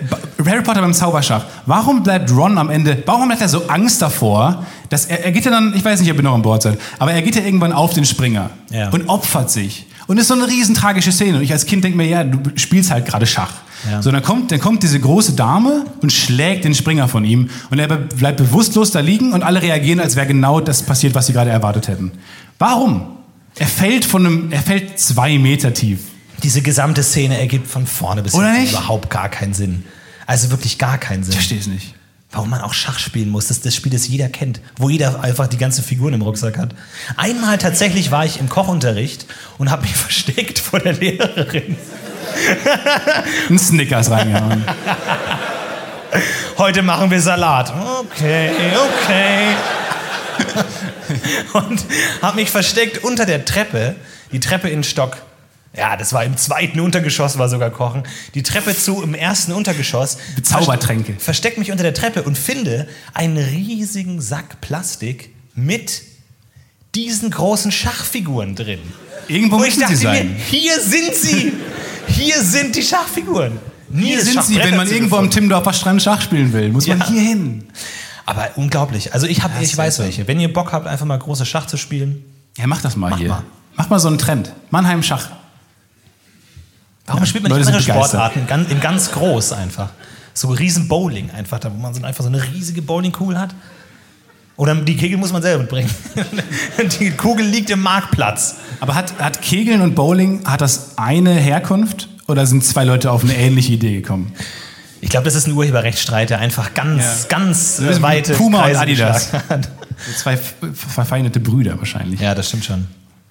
Harry Potter beim Zauberschach. Warum bleibt Ron am Ende, warum hat er so Angst davor, dass er, er geht ja dann, ich weiß nicht, ob ihr noch an Bord seid, aber er geht ja irgendwann auf den Springer Ja. und opfert sich. Und das ist so eine riesen tragische Szene. Und ich als Kind denke mir, ja, du spielst halt gerade Schach. Ja. So, dann kommt, dann kommt diese große Dame und schlägt den Springer von ihm. Und er be- bleibt bewusstlos da liegen und alle reagieren, als wäre genau das passiert, was sie gerade erwartet hätten. Warum? Er fällt von einem, er fällt zwei Meter tief. Diese gesamte Szene ergibt von vorne bis hinten überhaupt gar keinen Sinn. Also wirklich gar keinen Sinn. Ich verstehe es nicht. Warum man auch Schach spielen muss. Das ist das Spiel, das jeder kennt, wo jeder einfach die ganze Figuren im Rucksack hat. Einmal tatsächlich war ich im Kochunterricht und habe mich versteckt vor der Lehrerin. Ein Snickers reingehauen. Heute machen wir Salat. Okay, okay. und habe mich versteckt unter der Treppe, die Treppe in Stock. Ja, das war im zweiten Untergeschoss, war sogar Kochen. Die Treppe zu im ersten Untergeschoss. Zaubertränke. Versteck mich unter der Treppe und finde einen riesigen Sack Plastik mit diesen großen Schachfiguren drin. Irgendwo Wo ich müssen dachte sie sein. mir, hier sind sie. Hier sind die Schachfiguren. Nie Hier sind sie, wenn man irgendwo am gefunden. Timmendorfer Strand Schach spielen will. Muss man Ja. hier hin. Aber unglaublich. Also ich, hab, Das ich weiß welche. Wenn ihr Bock habt, einfach mal große Schach zu spielen. Ja, mach das mal Mach hier. mal. Mach mal so einen Trend. Mannheim Schach. Warum Ja, spielt man nicht Leute andere. Sportarten ganz, in ganz groß einfach? So riesen Bowling einfach, da wo man so einfach so eine riesige Bowlingkugel hat. Oder die Kegel muss man selber mitbringen. die Kugel liegt im Marktplatz. Aber hat, hat Kegeln und Bowling, hat das eine Herkunft? Oder sind zwei Leute auf eine ähnliche Idee gekommen? Ich glaube, das ist ein Urheberrechtsstreit, der einfach ganz, Ja. ganz äh, weite Puma und Kreise Adidas. hat. So Zwei verfeindete Brüder wahrscheinlich. Ja, das stimmt schon.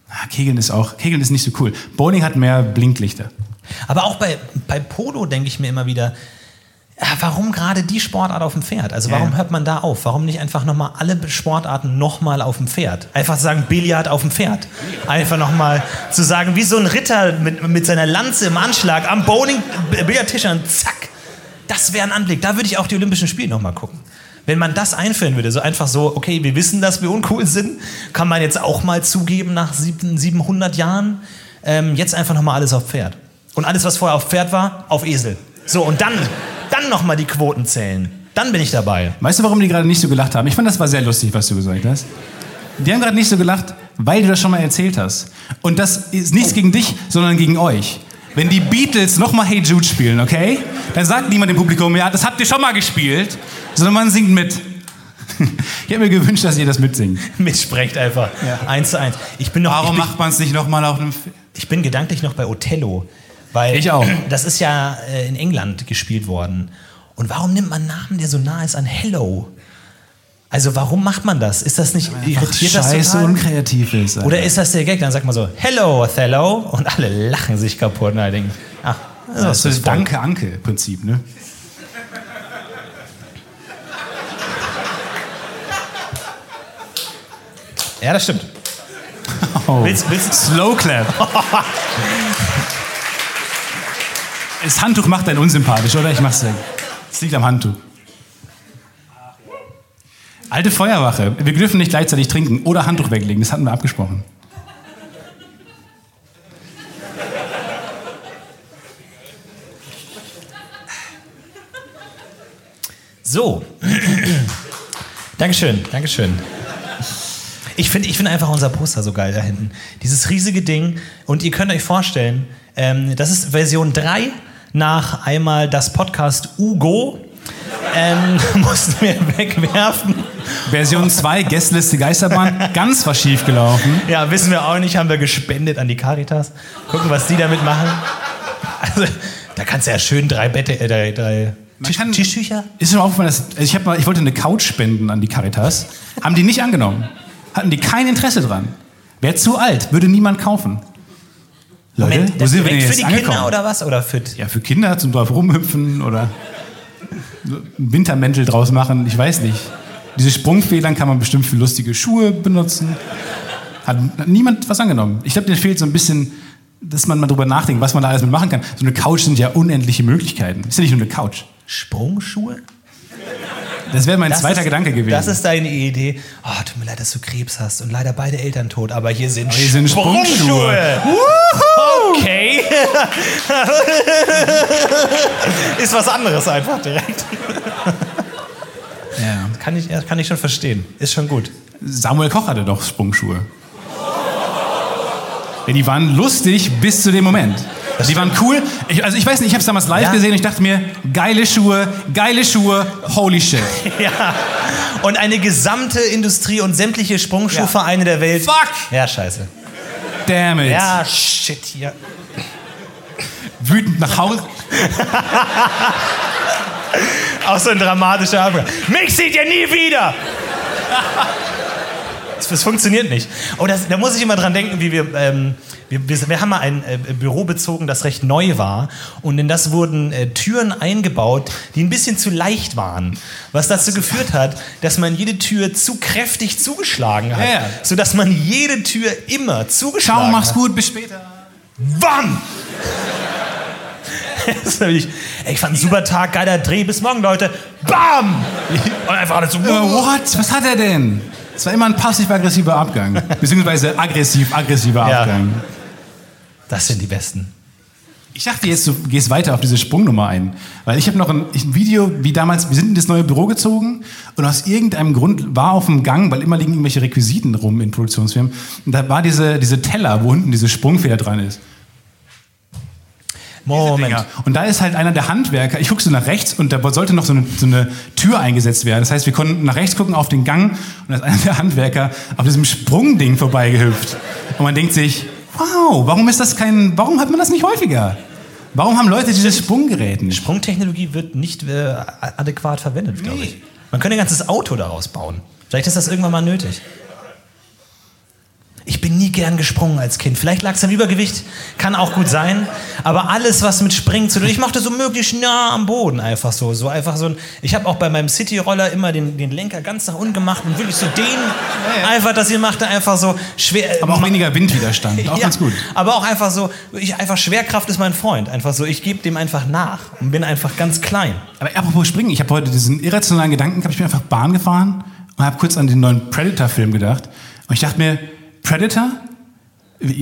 Ah, Kegeln ist auch, Kegeln ist nicht so cool. Bowling hat mehr Blinklichter. Aber auch bei, bei Polo denke ich mir immer wieder, warum gerade die Sportart auf dem Pferd? Also warum ja. hört man da auf? Warum nicht einfach nochmal alle Sportarten nochmal auf dem Pferd? Einfach sagen, Billard auf dem Pferd. Einfach nochmal zu sagen, wie so ein Ritter mit, mit seiner Lanze im Anschlag am Bowling, Billardtisch und zack. Das wäre ein Anblick. Da würde ich auch die Olympischen Spiele nochmal gucken. Wenn man das einführen würde, so einfach so, okay, wir wissen, dass wir uncool sind, kann man jetzt auch mal zugeben nach sieben- 700 Jahren, ähm, jetzt einfach nochmal alles auf Pferd. Und alles, was vorher auf Pferd war, auf Esel. So, und dann, dann nochmal die Quoten zählen. Dann bin ich dabei. Weißt du, warum die gerade nicht so gelacht haben? Ich fand, das war sehr lustig, was du gesagt hast. Die haben gerade nicht so gelacht, weil du das schon mal erzählt hast. Und das ist nichts gegen dich, sondern gegen euch. Wenn die Beatles nochmal Hey Jude spielen, okay? Dann sagt niemand im Publikum, ja, das habt ihr schon mal gespielt, sondern man singt mit. Ich hätte mir gewünscht, dass ihr das mitsingt. Mitsprecht einfach. Ja. Eins zu eins. Ich bin noch, Warum bin, macht man es nicht nochmal auf einem... F ich bin gedanklich noch bei Othello. Weil Ich auch. Das ist ja äh, in England gespielt worden. Und warum nimmt man einen Namen, der so nah ist an Hello? Also warum macht man das? Ist das nicht irritiert das scheiße unkreativ ist. Alter. Oder ist das der Gag? Dann sagt man so, Hello Othello und alle lachen sich kaputt. Und alle denken, ach, das das ist das ist voll. Danke-Anke-Prinzip, ne? Ja, das stimmt. Oh. Willst, willst, Slow Clap. Das Handtuch macht einen unsympathisch, oder? Ich mach's. Es liegt am Handtuch. Alte Feuerwache. Wir dürfen nicht gleichzeitig trinken oder Handtuch weglegen. Das hatten wir abgesprochen. So. Dankeschön, Dankeschön. Ich finde ich find einfach unser Poster so geil da hinten. Dieses riesige Ding. Und ihr könnt euch vorstellen, ähm, das ist Version 3 nach einmal das Podcast Ugo. Ähm, mussten wir wegwerfen. Version 2, Gästeliste Geisterbahn. Ganz was schief gelaufen. Ja, wissen wir auch nicht, haben wir gespendet an die Caritas. Gucken, was die damit machen. Also, da kannst du ja schön drei Bette, äh, drei, drei Tisch, kann- Tischtücher. Ist schon aufgefallen, dass also ich, hab mal, ich wollte eine Couch spenden an die Caritas. Haben die nicht angenommen. Hatten die kein Interesse dran. Wäre zu alt, würde niemand kaufen. Leute, Moment, wo sind wir denn jetzt für die angekommen? Kinder oder was? Oder für Ja, für Kinder zum drauf rumhüpfen oder Wintermäntel draus machen, ich weiß nicht. Diese Sprungfedern kann man bestimmt für lustige Schuhe benutzen. Hat, hat niemand was angenommen. Ich glaube, dir fehlt so ein bisschen, dass man mal drüber nachdenkt, was man da alles mit machen kann. So eine Couch sind ja unendliche Möglichkeiten. Ist ja nicht nur eine Couch. Sprungschuhe? Das wäre mein Das zweiter ist, Gedanke gewesen. Das ist deine Idee. Oh, tut mir leid, dass du Krebs hast und leider beide Eltern tot, aber hier sind, hier sind Sprungschuhe. Okay. ist was anderes einfach direkt. ja. Kann ich, ja, kann ich schon verstehen. Ist schon gut. Samuel Koch hatte doch Sprungschuhe. Ja, die waren lustig bis zu dem Moment. Die waren cool. Ich, also ich weiß nicht, ich habe es damals live Ja. gesehen und ich dachte mir, geile Schuhe, geile Schuhe, holy shit. Ja. Und eine gesamte Industrie und sämtliche Sprungschuhvereine der Welt. Fuck! Ja, scheiße. Damn it. Ja, shit hier. Wütend nach Hause. Auch so ein dramatischer Abgang. Mich seht ihr nie wieder! Das, funktioniert nicht. Oh, das, da muss ich immer dran denken, wie wir, ähm, wir, wir, wir haben mal ein äh, Büro bezogen, das recht neu war. Und in das wurden äh, Türen eingebaut, die ein bisschen zu leicht waren. Was dazu geführt hat, dass man jede Tür zu kräftig zugeschlagen hat. Ja. Sodass man jede Tür immer zugeschlagen Ciao, mach's hat. gut, bis später. Wann? Das ist nämlich- Ey, ich fand einen super Tag, geiler Dreh. Bis morgen, Leute. Bam! Und einfach alles so. Äh, what? Was hat er denn? Es war immer ein passiv-aggressiver Abgang. Beziehungsweise aggressiv-aggressiver Ja. Abgang. Das sind die Besten. Ich dachte jetzt, du gehst weiter auf diese Sprungnummer ein. Weil ich habe noch ein, ein Video, wie damals, wir sind in das neue Büro gezogen und aus irgendeinem Grund war auf dem Gang, weil immer liegen irgendwelche Requisiten rum in Produktionsfirmen, und da war diese, diese Teller, wo unten diese Sprungfeder dran ist. Moment. Und da ist halt einer der Handwerker, ich gucke so nach rechts und da sollte noch so eine, so eine Tür eingesetzt werden. Das heißt, wir konnten nach rechts gucken auf den Gang und da ist einer der Handwerker auf diesem Sprungding vorbeigehüpft. Und man denkt sich, wow, warum ist das kein, warum hat man das nicht häufiger? Warum haben Leute dieses Sprunggerät nicht? Sprungtechnologie wird nicht äh, adäquat verwendet, glaube ich. Man könnte ein ganzes Auto daraus bauen. Vielleicht ist das irgendwann mal nötig. Ich bin nie gern gesprungen als Kind. Vielleicht lag es am Übergewicht, kann auch gut sein. Aber alles, was mit Springen zu tun, ich mochte so möglichst nah am Boden einfach so. so einfach so ein, ich habe auch bei meinem City-Roller immer den, den Lenker ganz nach unten gemacht und wirklich so den einfach, dass ihr machte einfach so schwer. Aber auch weniger Windwiderstand, auch Ja, ganz gut. Aber auch einfach so, ich, einfach Schwerkraft ist mein Freund. Einfach so, ich gebe dem einfach nach und bin einfach ganz klein. Aber apropos Springen, ich habe heute diesen irrationalen Gedanken, gehabt, ich bin einfach Bahn gefahren und habe kurz an den neuen Predator-Film gedacht. Und ich dachte mir, Predator,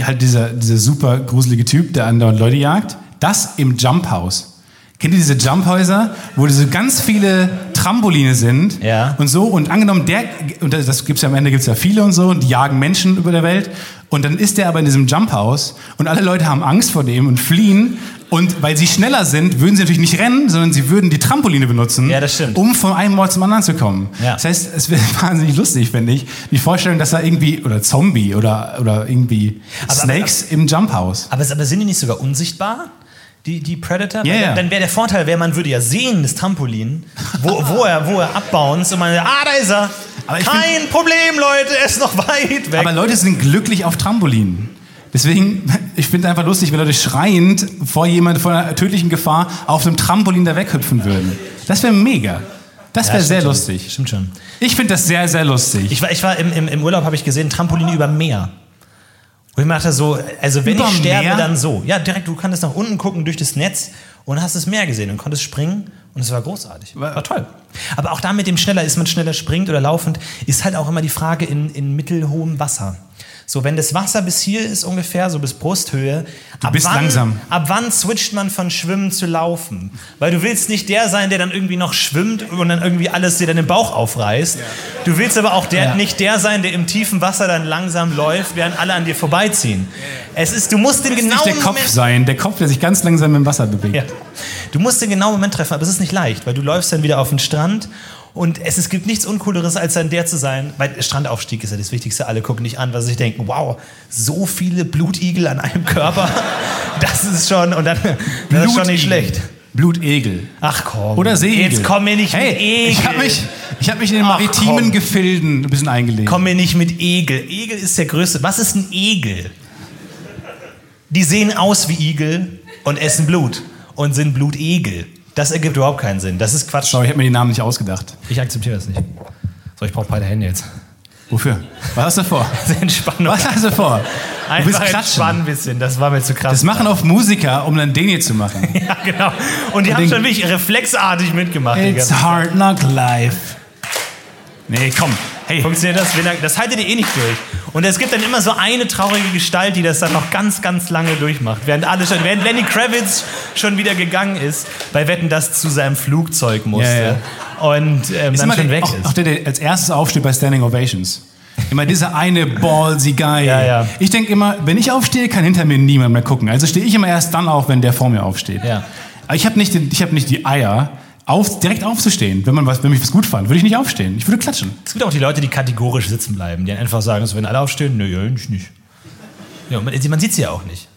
halt dieser, dieser super gruselige Typ, der andauernd Leute jagt, das im Jump House. Kennt ihr diese Jumphäuser, wo diese ganz viele Trampoline sind Ja. und so und angenommen der und das, das gibt's ja am Ende gibt's ja viele und so und die jagen Menschen über der Welt und dann ist der aber in diesem Jumphaus und alle Leute haben Angst vor dem und fliehen und weil sie schneller sind, würden sie natürlich nicht rennen, sondern sie würden die Trampoline benutzen, Ja, um von einem Ort zum anderen zu kommen. Ja. Das heißt, es wäre wahnsinnig lustig, finde ich, die Vorstellung, dass da irgendwie oder Zombie oder oder irgendwie Aber- Snakes im Jumphaus. Aber, aber sind die nicht sogar unsichtbar? Die, die Predator? Ja, ja. Dann wäre der Vorteil, wäre, man würde ja sehen, das Trampolin, wo, wo er, wo er abbounce und man, ah, da ist er. Kein Problem, Leute, er ist noch weit weg. Aber Leute sind glücklich auf Trampolinen. Deswegen, ich finde es einfach lustig, wenn Leute schreiend vor jemand vor einer tödlichen Gefahr auf einem Trampolin da weghüpfen würden. Das wäre mega. Das Ja, wäre stimmt sehr schon. lustig. Stimmt schon. Ich finde das sehr, sehr lustig. Ich war, ich war im, im, im Urlaub, habe ich gesehen, Trampolin über Meer. Und ich mir dachte so, also wenn Über ich sterbe, Meer? dann so. Ja, direkt, du konntest nach unten gucken durch das Netz und hast das Meer gesehen und konntest springen und es war großartig. War toll. Aber auch da mit dem schneller ist man schneller springt oder laufend, ist halt auch immer die Frage in, in mittelhohem Wasser. So, wenn das Wasser bis hier ist ungefähr, so bis Brusthöhe, ab bist wann, langsam. ab wann switcht man von Schwimmen zu Laufen? Weil du willst nicht der sein, der dann irgendwie noch schwimmt und dann irgendwie alles dir dann den Bauch aufreißt. Du willst aber auch der, Ja. nicht der sein, der im tiefen Wasser dann langsam läuft, während alle an dir vorbeiziehen. Es ist, du musst den nicht genauen der Kopf Moment sein, der Kopf, der sich ganz langsam im Wasser bewegt. ja. Du musst den genauen Moment treffen, aber es ist nicht leicht, weil du läufst dann wieder auf den Strand und es, es gibt nichts Uncooleres, als dann der zu sein. Weil Strandaufstieg ist ja das Wichtigste. Alle gucken dich an, weil sie sich denken, wow, so viele Blutigel an einem Körper, das ist schon, und dann, das ist schon nicht schlecht. Blutegel. Ach komm. Oder Seeigel. Jetzt komm mir nicht hey, mit Egel. Ich habe mich, ich hab mich in den Ach, maritimen komm. Gefilden ein bisschen eingelegt. Komm mir nicht mit Egel. Egel ist der größte. Was ist ein Egel? Die sehen aus wie Igel und essen Blut und sind Blutegel. Das ergibt überhaupt keinen Sinn. Das ist Quatsch. Schau, ich habe mir den Namen nicht ausgedacht. Ich akzeptiere das nicht. So, ich brauche beide Hände jetzt. Wofür? Was hast du vor? Entspannung. Was hast du vor? Du willst Einfach klatschen. entspannen ein bisschen. Das war mir zu krass. Das machen auch Musiker, um dann hier zu machen. ja, genau. Und die haben den- schon wirklich reflexartig mitgemacht. die It's hard knock life. Nee, komm. Hey, Funktioniert das? Das haltet ihr eh nicht durch. Und es gibt dann immer so eine traurige Gestalt, die das dann noch ganz, ganz lange durchmacht. Während, alle schon, während Lenny Kravitz schon wieder gegangen ist, bei Wetten, das zu seinem Flugzeug musste. Ja, Und ähm, ist dann schon der, weg auch, ist. auch der, der als erstes aufsteht bei Standing Ovations. Immer dieser eine ballsy Guy. Ja, ja. Ich denke immer, wenn ich aufstehe, kann hinter mir niemand mehr gucken. Also stehe ich immer erst dann auf, wenn der vor mir aufsteht. Ja. Aber ich habe nicht, den- ich hab nicht die Eier, auf, direkt aufzustehen. Wenn, man was, wenn mich was gut fand, würde ich nicht aufstehen. Ich würde klatschen. Es gibt auch die Leute, die kategorisch sitzen bleiben, die einfach sagen, so, wenn alle aufstehen, nö, ja, ich nicht. Ja, man, man sieht sie ja auch nicht.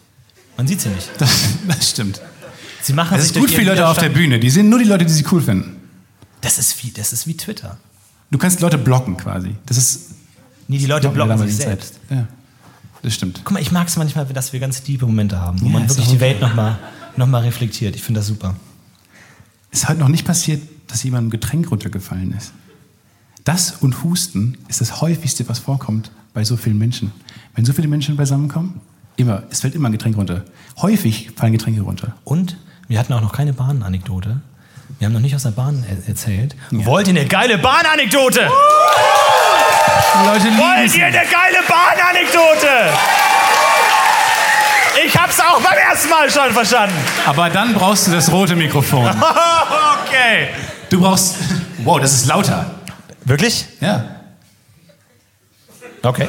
Man sieht sie nicht. Das, das stimmt. Sie machen Es sich ist gut für die Leute auf der Bühne. Die sehen nur die Leute, die sie cool finden. Das ist wie, das ist wie Twitter. Du kannst Leute blocken quasi. Das ist Nee, die Leute blocken sich selbst. Ja, das stimmt. Guck mal, ich mag es manchmal, dass wir ganz tiefe Momente haben, wo Ja, man wirklich die. Welt nochmal noch mal reflektiert. Ich finde das super. Es hat noch nicht passiert, dass jemandem ein Getränk runtergefallen ist. Das und Husten ist das häufigste, was vorkommt bei so vielen Menschen. Wenn so viele Menschen beisammenkommen, immer, es fällt immer ein Getränk runter. Häufig fallen Getränke runter. Und wir hatten auch noch keine Bahnanekdote. Wir haben noch nicht aus der Bahn er erzählt. Wollt ihr eine geile Bahnanekdote? Leute lieben Wollt ihr eine geile Bahnanekdote? Ich hab's auch beim ersten Mal schon verstanden. Aber dann brauchst du das rote Mikrofon. okay. Du brauchst. Wow, das ist lauter. Wirklich? Ja. Okay.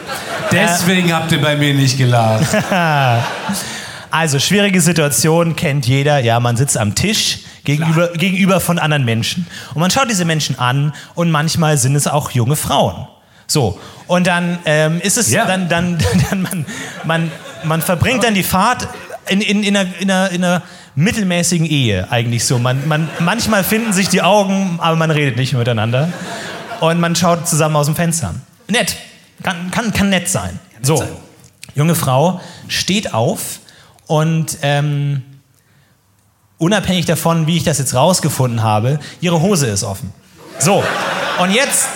Deswegen habt ihr bei mir nicht gelacht. Also, schwierige Situation kennt jeder. Ja, man sitzt am Tisch gegenüber, gegenüber von anderen Menschen. Und man schaut diese Menschen an und manchmal sind es auch junge Frauen. So, und dann ähm, ist es, Ja. dann, dann, dann man, man, man verbringt dann die Fahrt in, in, in, einer, in, einer, in einer mittelmäßigen Ehe eigentlich so. Man, man, manchmal finden sich die Augen, aber man redet nicht miteinander. Und man schaut zusammen aus dem Fenster. Nett. Kann, kann, kann nett sein. so, sein. junge Frau steht auf und ähm, unabhängig davon, wie ich das jetzt rausgefunden habe, ihre Hose ist offen. So, und jetzt,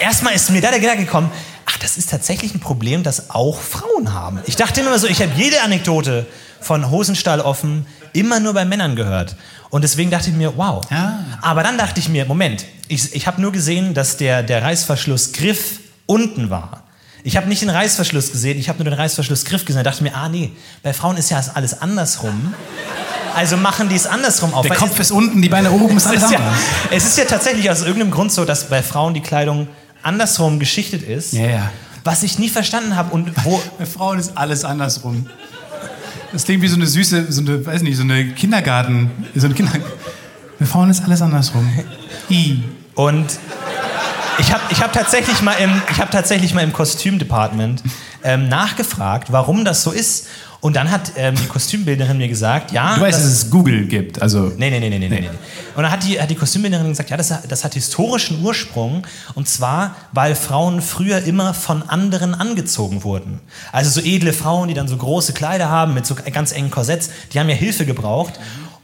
erstmal ist mir da der Gedanke gekommen, ach, das ist tatsächlich ein Problem, das auch Frauen haben. Ich dachte immer so, ich habe jede Anekdote von Hosenstall offen immer nur bei Männern gehört. Und deswegen dachte ich mir, wow. Ja. Aber dann dachte ich mir, Moment, ich, ich habe nur gesehen, dass der, der Reißverschlussgriff unten war. Ich habe nicht den Reißverschluss gesehen, ich habe nur den Reißverschlussgriff gesehen. Da dachte ich mir, ah nee, bei Frauen ist ja alles andersrum. Also machen die es andersrum auf. Der Kopf ist unten, die Beine oben, ist es, alles ist ja, es ist ja tatsächlich aus irgendeinem Grund so, dass bei Frauen die Kleidung andersrum geschichtet ist. Ja. Was ich nie verstanden habe und wo. Bei Frauen ist alles andersrum. Das klingt wie so eine süße, so eine, weiß nicht, so eine Kindergarten, so ein Kinder. Bei Frauen ist alles andersrum. I. Und ich habe ich hab tatsächlich mal im, ich hab tatsächlich mal im Kostümdepartment ähm, nachgefragt, warum das so ist. Und dann hat ähm, die Kostümbildnerin mir gesagt, ja. Du weißt, das, dass es Google gibt, also. Nee, nee, nee, nee, nee, nee. nee. Und dann hat die, hat die Kostümbildnerin gesagt, ja, das, hat- das hat historischen Ursprung. Und zwar, weil Frauen früher immer von anderen angezogen wurden. Also so edle Frauen, die dann so große Kleider haben mit so ganz engen Korsetts, die haben ja Hilfe gebraucht.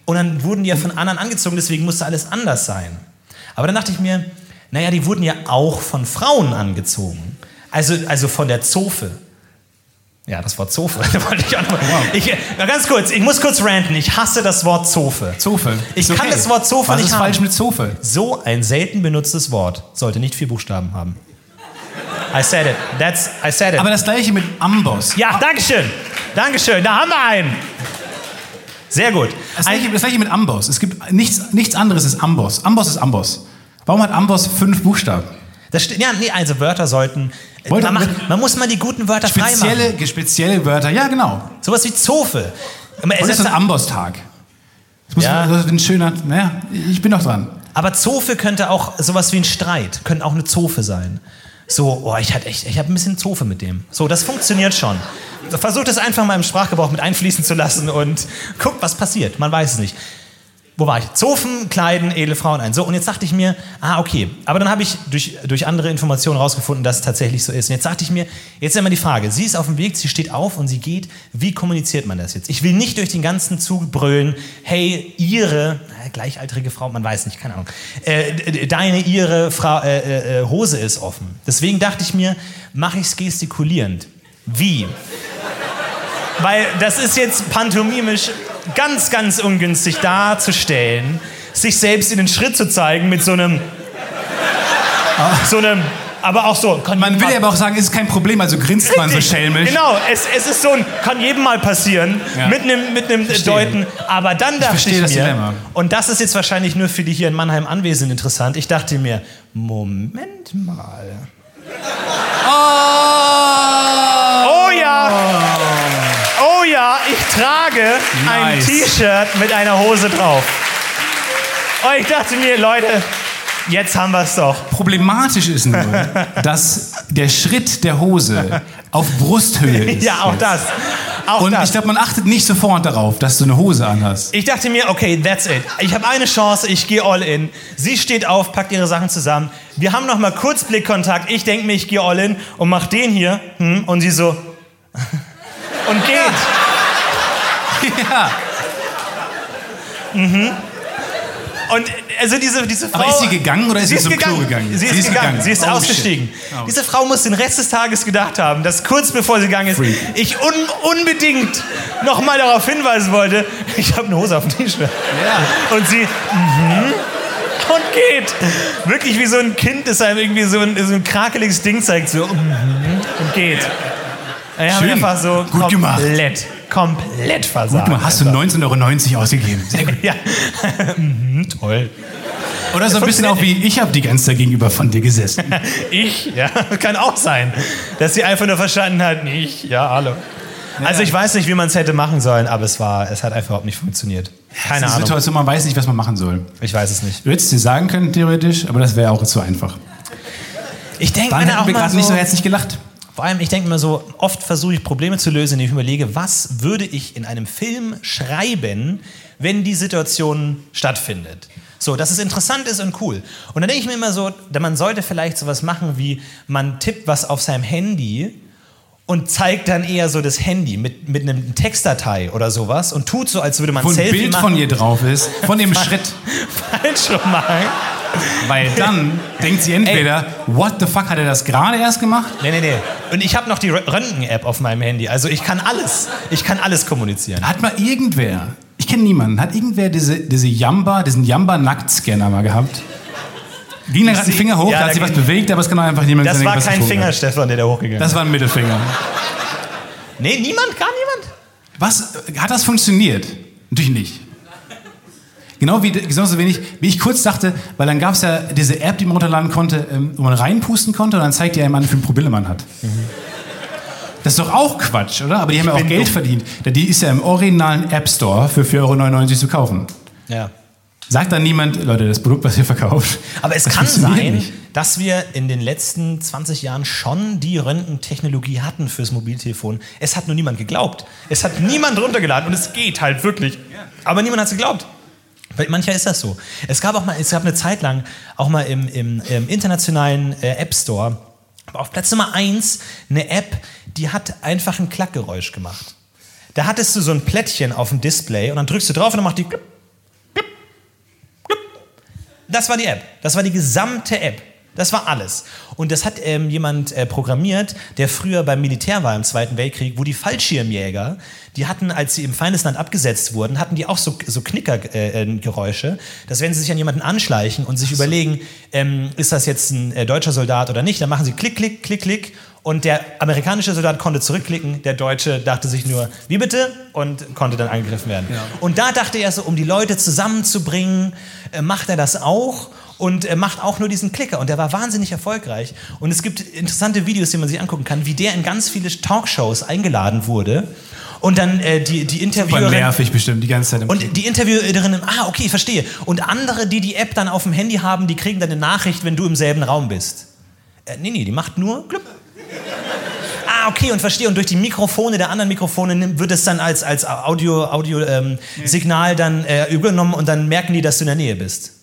Und dann wurden die ja von anderen angezogen, deswegen musste alles anders sein. Aber dann dachte ich mir, naja, die wurden ja auch von Frauen angezogen. Also, also von der Zofe. Ja, das Wort Zofe. ich na, ganz kurz, ich muss kurz ranten. Ich hasse das Wort Zofe. Zofe. Ich Ist kann okay. das Wort Zofe Was nicht ist haben. falsch mit Zofe? So ein selten benutztes Wort sollte nicht vier Buchstaben haben. I said it. That's, I said it. Aber das gleiche mit Amboss. ja, Dankeschön. Dankeschön. Da haben wir einen. Sehr gut. Das gleiche, das gleiche mit Amboss. Es gibt nichts, nichts anderes ist Amboss. Amboss ist Amboss. Warum hat Amboss fünf Buchstaben? Das, ja, nee, also Wörter sollten. Wollte- man, macht, man muss mal die guten Wörter freimachen. Spezielle, spezielle Wörter. Ja, genau. Sowas wie Zofe. Es ist, ein Amboss-Tag. Das muss Ja. das ist ein schöner. Naja, ich bin doch dran. aber Zofe könnte auch sowas wie ein Streit, könnte auch eine Zofe sein. So, oh, ich hatte echt, ich habe ein bisschen Zofe mit dem. So, das funktioniert schon. Versucht es einfach mal im Sprachgebrauch mit einfließen zu lassen und guckt, was passiert. Man weiß es nicht. Wo war ich? Zofen kleiden edle Frauen ein. So, und jetzt dachte ich mir, ah, okay. Aber dann habe ich durch, durch andere Informationen rausgefunden, dass es tatsächlich so ist. Und jetzt dachte ich mir, jetzt ist immer die Frage, sie ist auf dem Weg, sie steht auf und sie geht. Wie kommuniziert man das jetzt? Ich will nicht durch den ganzen Zug brüllen, hey, ihre, äh, gleichaltrige Frau, man weiß nicht, keine Ahnung, äh, deine, ihre Frau, äh, äh, äh, Hose ist offen. Deswegen dachte ich mir, mache ich es gestikulierend. Wie? Weil das ist jetzt pantomimisch ganz, ganz ungünstig darzustellen, sich selbst in den Schritt zu zeigen mit so einem. So einem. Aber auch so. Kann Man will ja aber auch sagen, es ist kein Problem, also grinst man so schelmisch. Genau, es, es ist so ein, kann jedem mal passieren, Ja. mit einem mit einem Verstehe. Deuten. Aber dann dachte ich, verstehe das mir, Dilemma. und das ist jetzt wahrscheinlich nur für die hier in Mannheim Anwesenden interessant, ich dachte mir, Moment mal. Oh ja, oh ja, ich trage ein Nice. T-Shirt mit einer Hose drauf. Und ich dachte mir, Leute, jetzt haben wir es doch. Problematisch ist nur, dass der Schritt der Hose auf Brusthöhe ist. Ja, auch das. Auch Und das. ich glaube, man achtet nicht sofort darauf, dass du eine Hose anhast. Ich dachte mir, okay, that's it. Ich habe eine Chance, ich gehe all in. Sie steht auf, packt ihre Sachen zusammen. Wir haben noch mal kurz Blickkontakt. Ich denke mir, ich gehe all in und mach den hier. Hm, und sie so. und geht. Ja. Und also diese, diese Frau. Aber ist sie gegangen oder ist sie, ist zum gegangen. Klo gegangen? Sie ist, gegangen. Sie ist Oh, ausgestiegen. Oh. Diese Frau muss den Rest des Tages gedacht haben, dass kurz bevor sie gegangen ist, Freak. ich un unbedingt noch mal darauf hinweisen wollte, ich habe eine Hose auf dem T-Shirt. Ja. Und sie, mhm, und geht. Wirklich wie so ein Kind, das einem irgendwie so ein, so ein krakeliges Ding zeigt, so, mhm, und geht. Wir haben Schön. einfach so Gut gemacht. Komplett, versagt. Guck mal, hast du 19,90 Euro ausgegeben. Sehr gut. Ja, mhm, toll. Oder so ein bisschen auch wie, ich habe die ganze Zeit gegenüber von dir gesessen. Ich? Ja, kann auch sein. Dass sie einfach nur verstanden hat, nicht. Ja, hallo. Also ich weiß nicht, wie man es hätte machen sollen, aber es war, es hat einfach überhaupt nicht funktioniert. Keine Das ist Ahnung. Situation, man weiß nicht, was man machen soll. Ich weiß es nicht. Du hättest dir sagen können, theoretisch, aber das wäre auch zu einfach. Ich denke Dann hätten wir gerade so, nicht so herzlich gelacht. Vor allem, ich denke mir so, oft versuche ich Probleme zu lösen, indem ich überlege, was würde ich in einem Film schreiben, wenn die Situation stattfindet. So, dass es interessant ist und cool. Und dann denke ich mir immer so, man sollte vielleicht sowas machen wie, man tippt was auf seinem Handy und zeigt dann eher so das Handy mit, mit einem Textdatei oder sowas und tut so, als würde man Wo ein Selfie Bild machen. von ihr drauf ist, von dem Schritt. falsch rum machen. Weil dann denkt sie entweder, what the fuck, hat er das gerade erst gemacht? Nee, nee, nee. Und ich habe noch die Rö- Röntgen-App auf meinem Handy. Also ich kann alles. Ich kann alles kommunizieren. Hat mal irgendwer, ich kenne niemanden, hat irgendwer diese, diese Jamba, diesen Jamba-Nacktscanner mal gehabt? Ging da gerade ein Finger hoch, ja, da hat sich was bewegt, aber es kann auch einfach niemand Das war kein Finger, hat. Stefan, der da hochgegangen ist. Das war ein Mittelfinger. Nee, niemand? Gar niemand? Was, hat das funktioniert? Natürlich nicht. Genau wie, genauso wenig, wie ich kurz dachte, weil dann gab es ja diese App, die man runterladen konnte, ähm, wo man reinpusten konnte und dann zeigt die einem an, wie viele Promille man hat. Das ist doch auch Quatsch, oder? Aber die haben ja auch Geld dumm. verdient. Die ist ja im originalen App Store für 4,99 Euro zu kaufen. Ja. Sagt dann niemand, Leute, das Produkt, was ihr verkauft. Aber es kann sein, dass wir in den letzten 20 Jahren schon die Röntgentechnologie hatten fürs Mobiltelefon. Es hat nur niemand geglaubt. Es hat niemand runtergeladen und es geht halt wirklich. Aber niemand hat es geglaubt. Weil manchmal ist das so. Es gab auch mal, es gab eine Zeit lang auch mal im, im, im internationalen äh, App Store auf Platz Nummer 1 eine App, die hat einfach ein Klackgeräusch gemacht. Da hattest du so ein Plättchen auf dem Display und dann drückst du drauf und dann macht die. Das war die App. Das war die gesamte App. Das war alles. Und das hat ähm, jemand äh, programmiert, der früher beim Militär war im Zweiten Weltkrieg, wo die Fallschirmjäger, die hatten, als sie im Feindesland abgesetzt wurden, hatten die auch so, so Knickergeräusche, dass wenn sie sich an jemanden anschleichen und sich überlegen, ähm, ist das jetzt ein äh, deutscher Soldat oder nicht, dann machen sie klick, klick, klick, klick. Und der amerikanische Soldat konnte zurückklicken, der Deutsche dachte sich nur, wie bitte? Und konnte dann angegriffen werden. Und da dachte er so, um die Leute zusammenzubringen, äh, macht er das auch und macht auch nur diesen Klicker. Und der war wahnsinnig erfolgreich. Und es gibt interessante Videos, die man sich angucken kann, wie der in ganz viele Talkshows eingeladen wurde. Und dann äh, die, die Super Interviewerin... nervig bestimmt, die ganze Zeit. Im Und die Interviewerinnen, ah, okay, verstehe. Und andere, die die App dann auf dem Handy haben, die kriegen dann eine Nachricht, wenn du im selben Raum bist. Äh, nee, nee, die macht nur Glück. Ah, okay, und verstehe. Und durch die Mikrofone der anderen Mikrofone wird es dann als, als Audio, Audio, ähm, Signal dann äh, übernommen und dann merken die, dass du in der Nähe bist.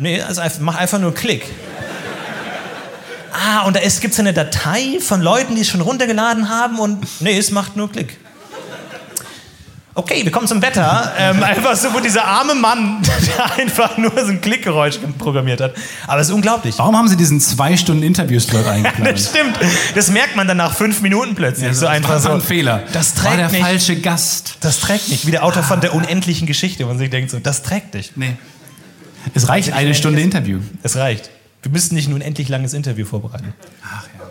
Nee, also mach einfach nur Klick. Ah, und da gibt es eine Datei von Leuten, die es schon runtergeladen haben und nee, es macht nur Klick. Okay, wir kommen zum Wetter. Ähm, einfach so, wo dieser arme Mann, der einfach nur so ein Klickgeräusch programmiert hat. Aber es ist unglaublich. Warum haben sie diesen zwei Stunden Interviewslot Das eingeplant? stimmt. Das merkt man dann nach fünf Minuten plötzlich. so einfach das so. ein Fehler. Das war der trägt nicht. falsche Gast. Das trägt nicht. Wie der Autor von der unendlichen Geschichte, wo man sich denkt, so, das trägt nicht. Nee. Es reicht eine Stunde Interview. Es reicht. Wir müssen nicht ein unendlich langes Interview vorbereiten. Ach ja.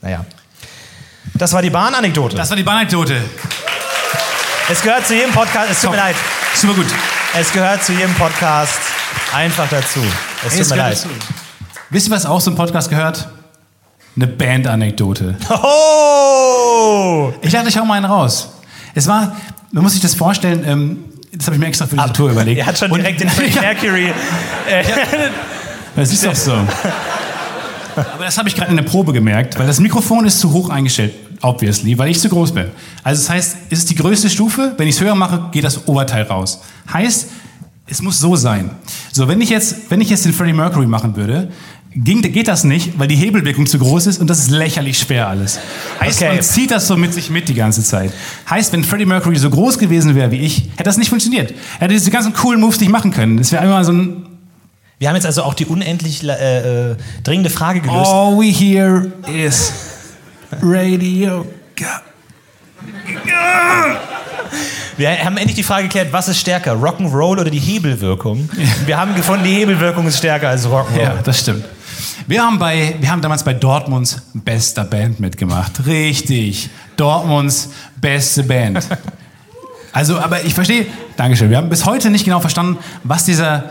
Naja. Das war die Bahnanekdote. Das war die Bahnanekdote. Es gehört zu jedem Podcast. Es tut mir leid. Super gut. Es gehört zu jedem Podcast einfach dazu. Es tut Es mir leid. dazu. Wisst ihr, was auch so ein Podcast gehört? Eine Bandanekdote. Oh! Ich lade euch auch mal einen raus. Es war, man muss sich das vorstellen, ähm, das habe ich mir extra für diese Tour überlegt. Er hat schon direkt den Freddie Mercury. Das ist doch so. Aber das habe ich gerade in der Probe gemerkt, weil das Mikrofon ist zu hoch eingestellt. obviously, weil ich zu groß bin. Also das heißt, es ist die größte Stufe. Wenn ich es höher mache, geht das Oberteil raus. Heißt, es muss so sein. So, wenn ich jetzt, wenn ich jetzt den Freddie Mercury machen würde, ging, geht das nicht, weil die Hebelwirkung zu groß ist und das ist lächerlich schwer alles. Heißt, Okay. man zieht das so mit sich mit die ganze Zeit. Heißt, wenn Freddie Mercury so groß gewesen wäre wie ich, hätte das nicht funktioniert. Er hätte diese ganzen coolen Moves nicht machen können. Das wäre immer so ein Wir haben jetzt also auch die unendlich äh, äh, dringende Frage gelöst. All we hear is radio. Wir haben endlich die Frage geklärt, was ist stärker, Rock'n'Roll oder die Hebelwirkung? Wir haben gefunden, die Hebelwirkung ist stärker als Rock'n'Roll. Ja, das stimmt. Wir haben, bei, wir haben damals bei Dortmunds bester Band mitgemacht. Richtig. Dortmunds beste Band. Also, aber ich verstehe, Dankeschön, wir haben bis heute nicht genau verstanden, was dieser,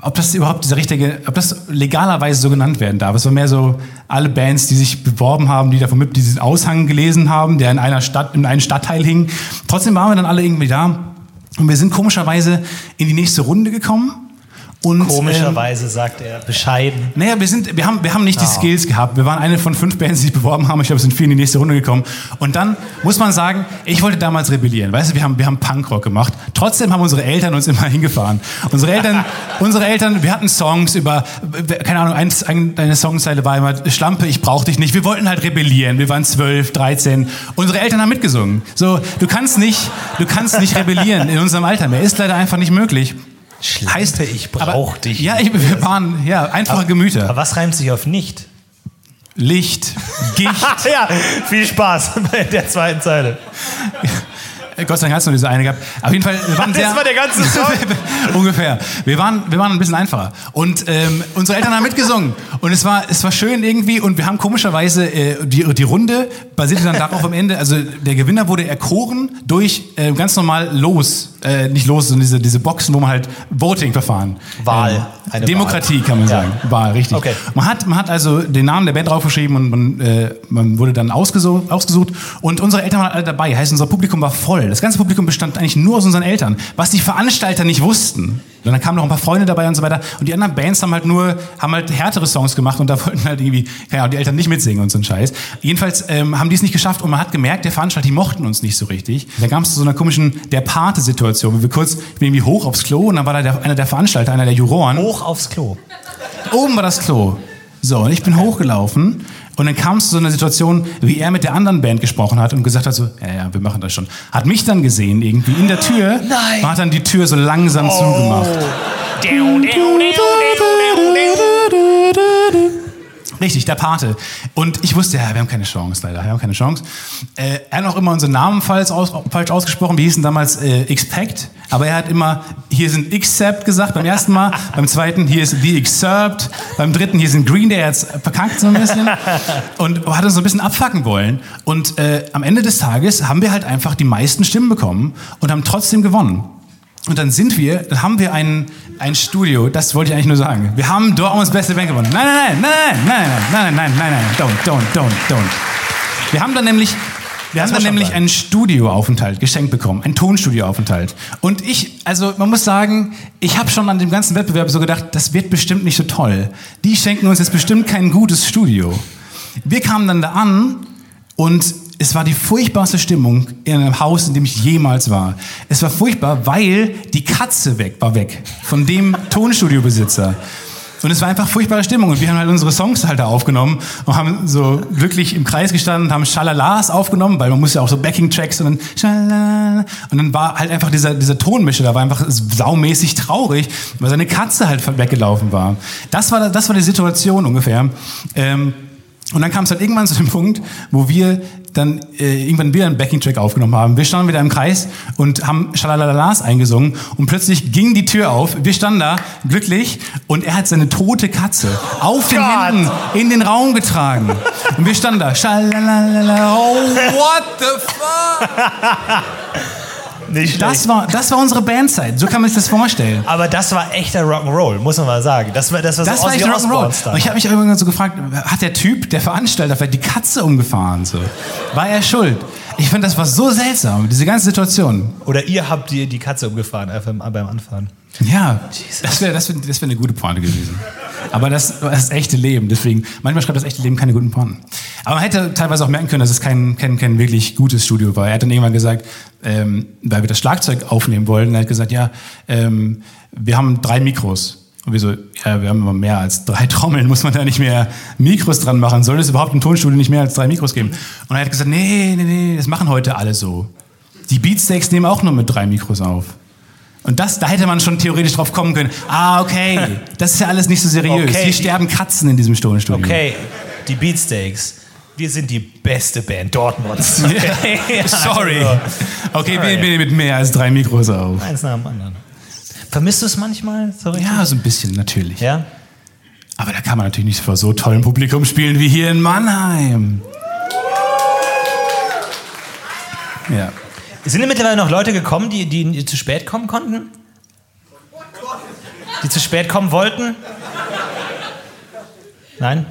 ob das überhaupt dieser richtige, ob das legalerweise so genannt werden darf. Es war mehr so alle Bands, die sich beworben haben, die davon mit diesen Aushang gelesen haben, der in einer Stadt, in einem Stadtteil hing. Trotzdem waren wir dann alle irgendwie da. Und wir sind komischerweise in die nächste Runde gekommen. Und, ähm, Komischerweise sagt er bescheiden. naja, wir, sind, wir, haben, wir haben nicht die Skills gehabt. Wir waren eine von fünf Bands, die sich beworben haben. Ich glaube, es sind vier in die nächste Runde gekommen. Und dann muss man sagen, ich wollte damals rebellieren. Weißt du, wir haben, wir haben Punkrock gemacht. Trotzdem haben unsere Eltern uns immer hingefahren. Unsere Eltern, unsere Eltern, wir hatten Songs über, keine Ahnung, eins, eine Songzeile war immer, Schlampe, ich brauch dich nicht. Wir wollten halt rebellieren. Wir waren zwölf, dreizehn. Unsere Eltern haben mitgesungen. So, du kannst nicht, du kannst nicht rebellieren in unserem Alter mehr. Ist leider einfach nicht möglich. Schlampe, ich brauch aber, dich. Ja, ich, wir waren ja einfache Gemüter. Aber was reimt sich auf nicht? Licht, Gicht. ja, viel Spaß bei der zweiten Zeile. Gott sei Dank hast du nur diese eine gehabt. Auf jeden Fall, wir waren Das sehr, war der ganze Song. ungefähr. Wir waren, wir waren ein bisschen einfacher. Und ähm, unsere Eltern haben mitgesungen. Und es war, es war schön irgendwie. Und wir haben komischerweise äh, die, die Runde basierte dann darauf am Ende. Also der Gewinner wurde erkoren durch äh, ganz normal los, äh, nicht los, sondern diese, diese Boxen, wo man halt Voting-Verfahren. Wahl. Ähm, Eine Demokratie kann man Ja. sagen. Wahl, richtig. Okay. Man hat, man hat also den Namen der Band draufgeschrieben und man, äh, man wurde dann ausgesucht, ausgesucht. Und unsere Eltern waren alle dabei. Heißt, unser Publikum war voll. Das ganze Publikum bestand eigentlich nur aus unseren Eltern, was die Veranstalter nicht wussten. Und dann kamen noch ein paar Freunde dabei und so weiter. Und die anderen Bands haben halt nur, haben halt härtere Songs gemacht und da wollten halt irgendwie, keine Ahnung, die Eltern nicht mitsingen und so ein Scheiß. Jedenfalls ähm, haben die es nicht geschafft und man hat gemerkt, der Veranstalter, die mochten uns nicht so richtig. Da kam es zu so einer komischen der Pate-Situation, wo wir kurz, ich bin irgendwie hoch aufs Klo und dann war da der, einer der Veranstalter, einer der Juroren. Hoch aufs Klo. Oben war das Klo. So, und ich bin hochgelaufen und dann kam es zu so einer Situation, wie er mit der anderen Band gesprochen hat und gesagt hat so, ja, ja, wir machen das schon. Hat mich dann gesehen irgendwie in der Tür Nein. und hat dann die Tür so langsam zugemacht. Richtig, der Pate. Und ich wusste, ja, wir haben keine Chance, leider. Wir haben keine Chance. Äh, er hat auch immer unseren Namen falsch, aus, falsch ausgesprochen. Wir hießen damals äh, Expect. Aber er hat immer, hier sind Except gesagt beim ersten Mal. beim zweiten, hier ist The Excerpt. Beim dritten, hier sind Green Day. Er hat's verkackt so ein bisschen. Und hat uns so ein bisschen abfacken wollen. Und äh, am Ende des Tages haben wir halt einfach die meisten Stimmen bekommen und haben trotzdem gewonnen. Und dann sind wir, dann haben wir ein, ein Studio, das wollte ich eigentlich nur sagen. Wir haben Dortmunds beste Band gewonnen. Nein, nein, nein, nein, nein, nein, nein, nein, nein, nein, don't, don't, don't, don't. Wir haben dann nämlich, wir haben muss dann nämlich einen Studioaufenthalt geschenkt bekommen, einen Tonstudioaufenthalt. Und ich, also man muss sagen, ich habe schon an dem ganzen Wettbewerb so gedacht, das wird bestimmt nicht so toll. Die schenken uns jetzt bestimmt kein gutes Studio. Wir kamen dann da an und es war die furchtbarste Stimmung in einem Haus, in dem ich jemals war. Es war furchtbar, weil die Katze weg war weg von dem Tonstudiobesitzer. Und es war einfach furchtbare Stimmung. Und wir haben halt unsere Songs halt da aufgenommen und haben so glücklich im Kreis gestanden, haben Schalalas aufgenommen, weil man muss ja auch so Backing-Tracks und dann Schalala. Und dann war halt einfach dieser, dieser Tonmischer, da war einfach saumäßig traurig, weil seine Katze halt weggelaufen war. Das war, das war die Situation ungefähr. Ähm, und dann kam es halt irgendwann zu dem Punkt, wo wir dann äh, irgendwann wieder einen Backing-Track aufgenommen haben. Wir standen wieder im Kreis und haben Schalalalas eingesungen und plötzlich ging die Tür auf. Wir standen da glücklich und er hat seine tote Katze auf den Gott. Händen in den Raum getragen. Und wir standen da. Schalalala, oh, what the fuck? Nicht schlecht. Das war, das war unsere Bandzeit. So kann man sich das vorstellen. Aber das war echter Rock'n'Roll, muss man mal sagen. Das war, das war Das so war echt Rock'n'Roll. Und ich habe mich irgendwann so gefragt, hat der Typ, der Veranstalter, vielleicht die Katze umgefahren? So? War er schuld? Ich finde, das war so seltsam, diese ganze Situation. Oder ihr habt die, die Katze umgefahren, einfach beim Anfahren. Ja, das wäre das wär, das wär eine gute Pointe gewesen. Aber das war das echte Leben. Deswegen, manchmal schreibt das echte Leben keine guten Porten. Aber man hätte teilweise auch merken können, dass es kein, kein, kein wirklich gutes Studio war. Er hat dann irgendwann gesagt, ähm, weil wir das Schlagzeug aufnehmen wollten, er hat gesagt, ja, ähm, wir haben drei Mikros. Und wir so, ja, wir haben immer mehr als drei Trommeln, muss man da nicht mehr Mikros dran machen? Soll es überhaupt im Tonstudio nicht mehr als drei Mikros geben? Und er hat gesagt, nee, nee, nee, das machen heute alle so. Die Beatsteaks nehmen auch nur mit drei Mikros auf. Und das, da hätte man schon theoretisch drauf kommen können. Ah, okay, das ist ja alles nicht so seriös. Okay. Hier sterben Katzen in diesem Tonstudio. Okay, die Beatsteaks. Wir sind die beste Band Dortmunds. Okay. Sorry. Also, Okay, Sorry. wir nehmen mit mehr als drei Mikros auf. eins nach dem anderen. Vermisst du es manchmal so? Ja, so ein bisschen, natürlich. Ja? Aber da kann man natürlich nicht vor so tollem Publikum spielen wie hier in Mannheim. Ja. Sind denn mittlerweile noch Leute gekommen, die, die zu spät kommen konnten? Die zu spät kommen wollten? Nein?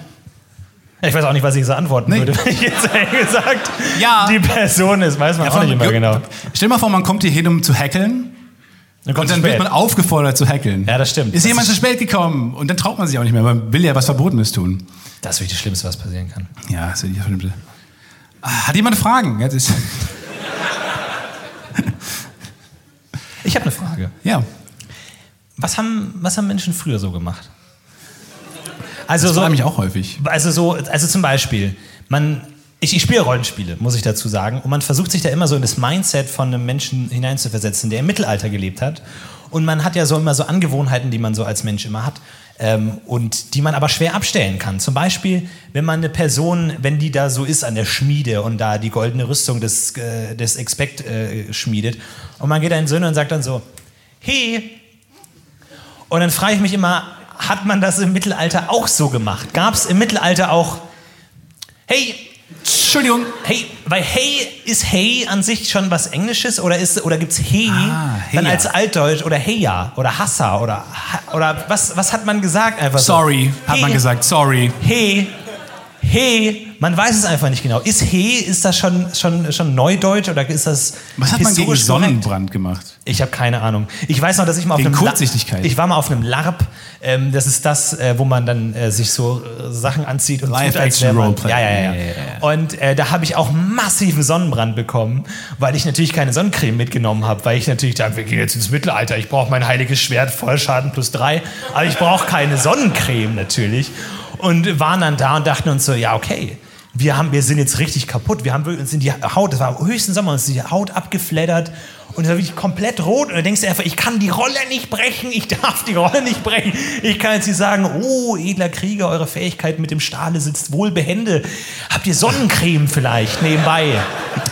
Ich weiß auch nicht, was ich so antworten Nee. würde, wenn ich jetzt ehrlich gesagt Ja. die Person ist. Weiß man auch nicht immer genau. Stell dir mal vor, man kommt hier hin, um zu hackeln. Dann kommt Und dann wird man aufgefordert zu hackeln. Ja, das stimmt. Ist Das jemand ist- zu spät gekommen? Und dann traut man sich auch nicht mehr. Man will ja was Verbotenes tun. Das ist wirklich das Schlimmste, was passieren kann. Ja, das ist ja die Schlimmste. Ah, Hat jemand Fragen? Ja, das Ich habe eine Frage. ja. Was haben, was haben Menschen früher so gemacht? Also Das so, mich auch häufig. Also so, also zum Beispiel, man, ich, ich spiele Rollenspiele, muss ich dazu sagen, und man versucht sich da immer so in das Mindset von einem Menschen hineinzuversetzen, der im Mittelalter gelebt hat. Und man hat ja so immer so Angewohnheiten, die man so als Mensch immer hat. Ähm, und die man aber schwer abstellen kann. Zum Beispiel, wenn man eine Person, wenn die da so ist an der Schmiede und da die goldene Rüstung des, äh, des Expect äh, schmiedet, und man geht da in Söhne und sagt dann so, hey, und dann frage ich mich immer, hat man das im Mittelalter auch so gemacht? Gab es im Mittelalter auch, hey, Entschuldigung. hey, weil hey, ist hey an sich schon was Englisches oder, ist, oder gibt es hey Ah, dann als Altdeutsch oder heya oder hassa oder, oder was, was hat man gesagt einfach so? Sorry, hat Hey, man gesagt. Sorry. Hey, hey, man weiß es einfach nicht genau. Ist hey, ist das schon, schon, schon Neudeutsch oder ist das Was hat man gegen korrekt? Sonnenbrand gemacht? Ich habe keine Ahnung. Ich weiß noch, dass ich mal auf Wegen einem La- Kurzsichtigkeit. Ich war mal auf einem LARP. Ähm, das ist das, äh, wo man dann äh, sich so äh, Sachen anzieht und Live tut, als Action. Roleplay. Ja, ja, ja. Ja, ja, ja. Und äh, da habe ich auch massiven Sonnenbrand bekommen, weil ich natürlich keine Sonnencreme mitgenommen habe, weil ich natürlich dachte, wir gehen jetzt ins Mittelalter. Ich brauche mein heiliges Schwert, Vollschaden plus drei, aber ich brauche keine Sonnencreme natürlich. Und waren dann da und dachten uns so, ja okay. Wir, haben, wir sind jetzt richtig kaputt. Wir haben uns in die Haut, das war höchsten Sommer, uns die Haut abgefleddert und es war wirklich komplett rot. Und dann denkst du einfach, ich kann die Rolle nicht brechen, ich darf die Rolle nicht brechen. Ich kann jetzt nicht sagen, oh, edler Krieger, eure Fähigkeit mit dem Stahle sitzt wohl behende. Habt ihr Sonnencreme vielleicht nebenbei?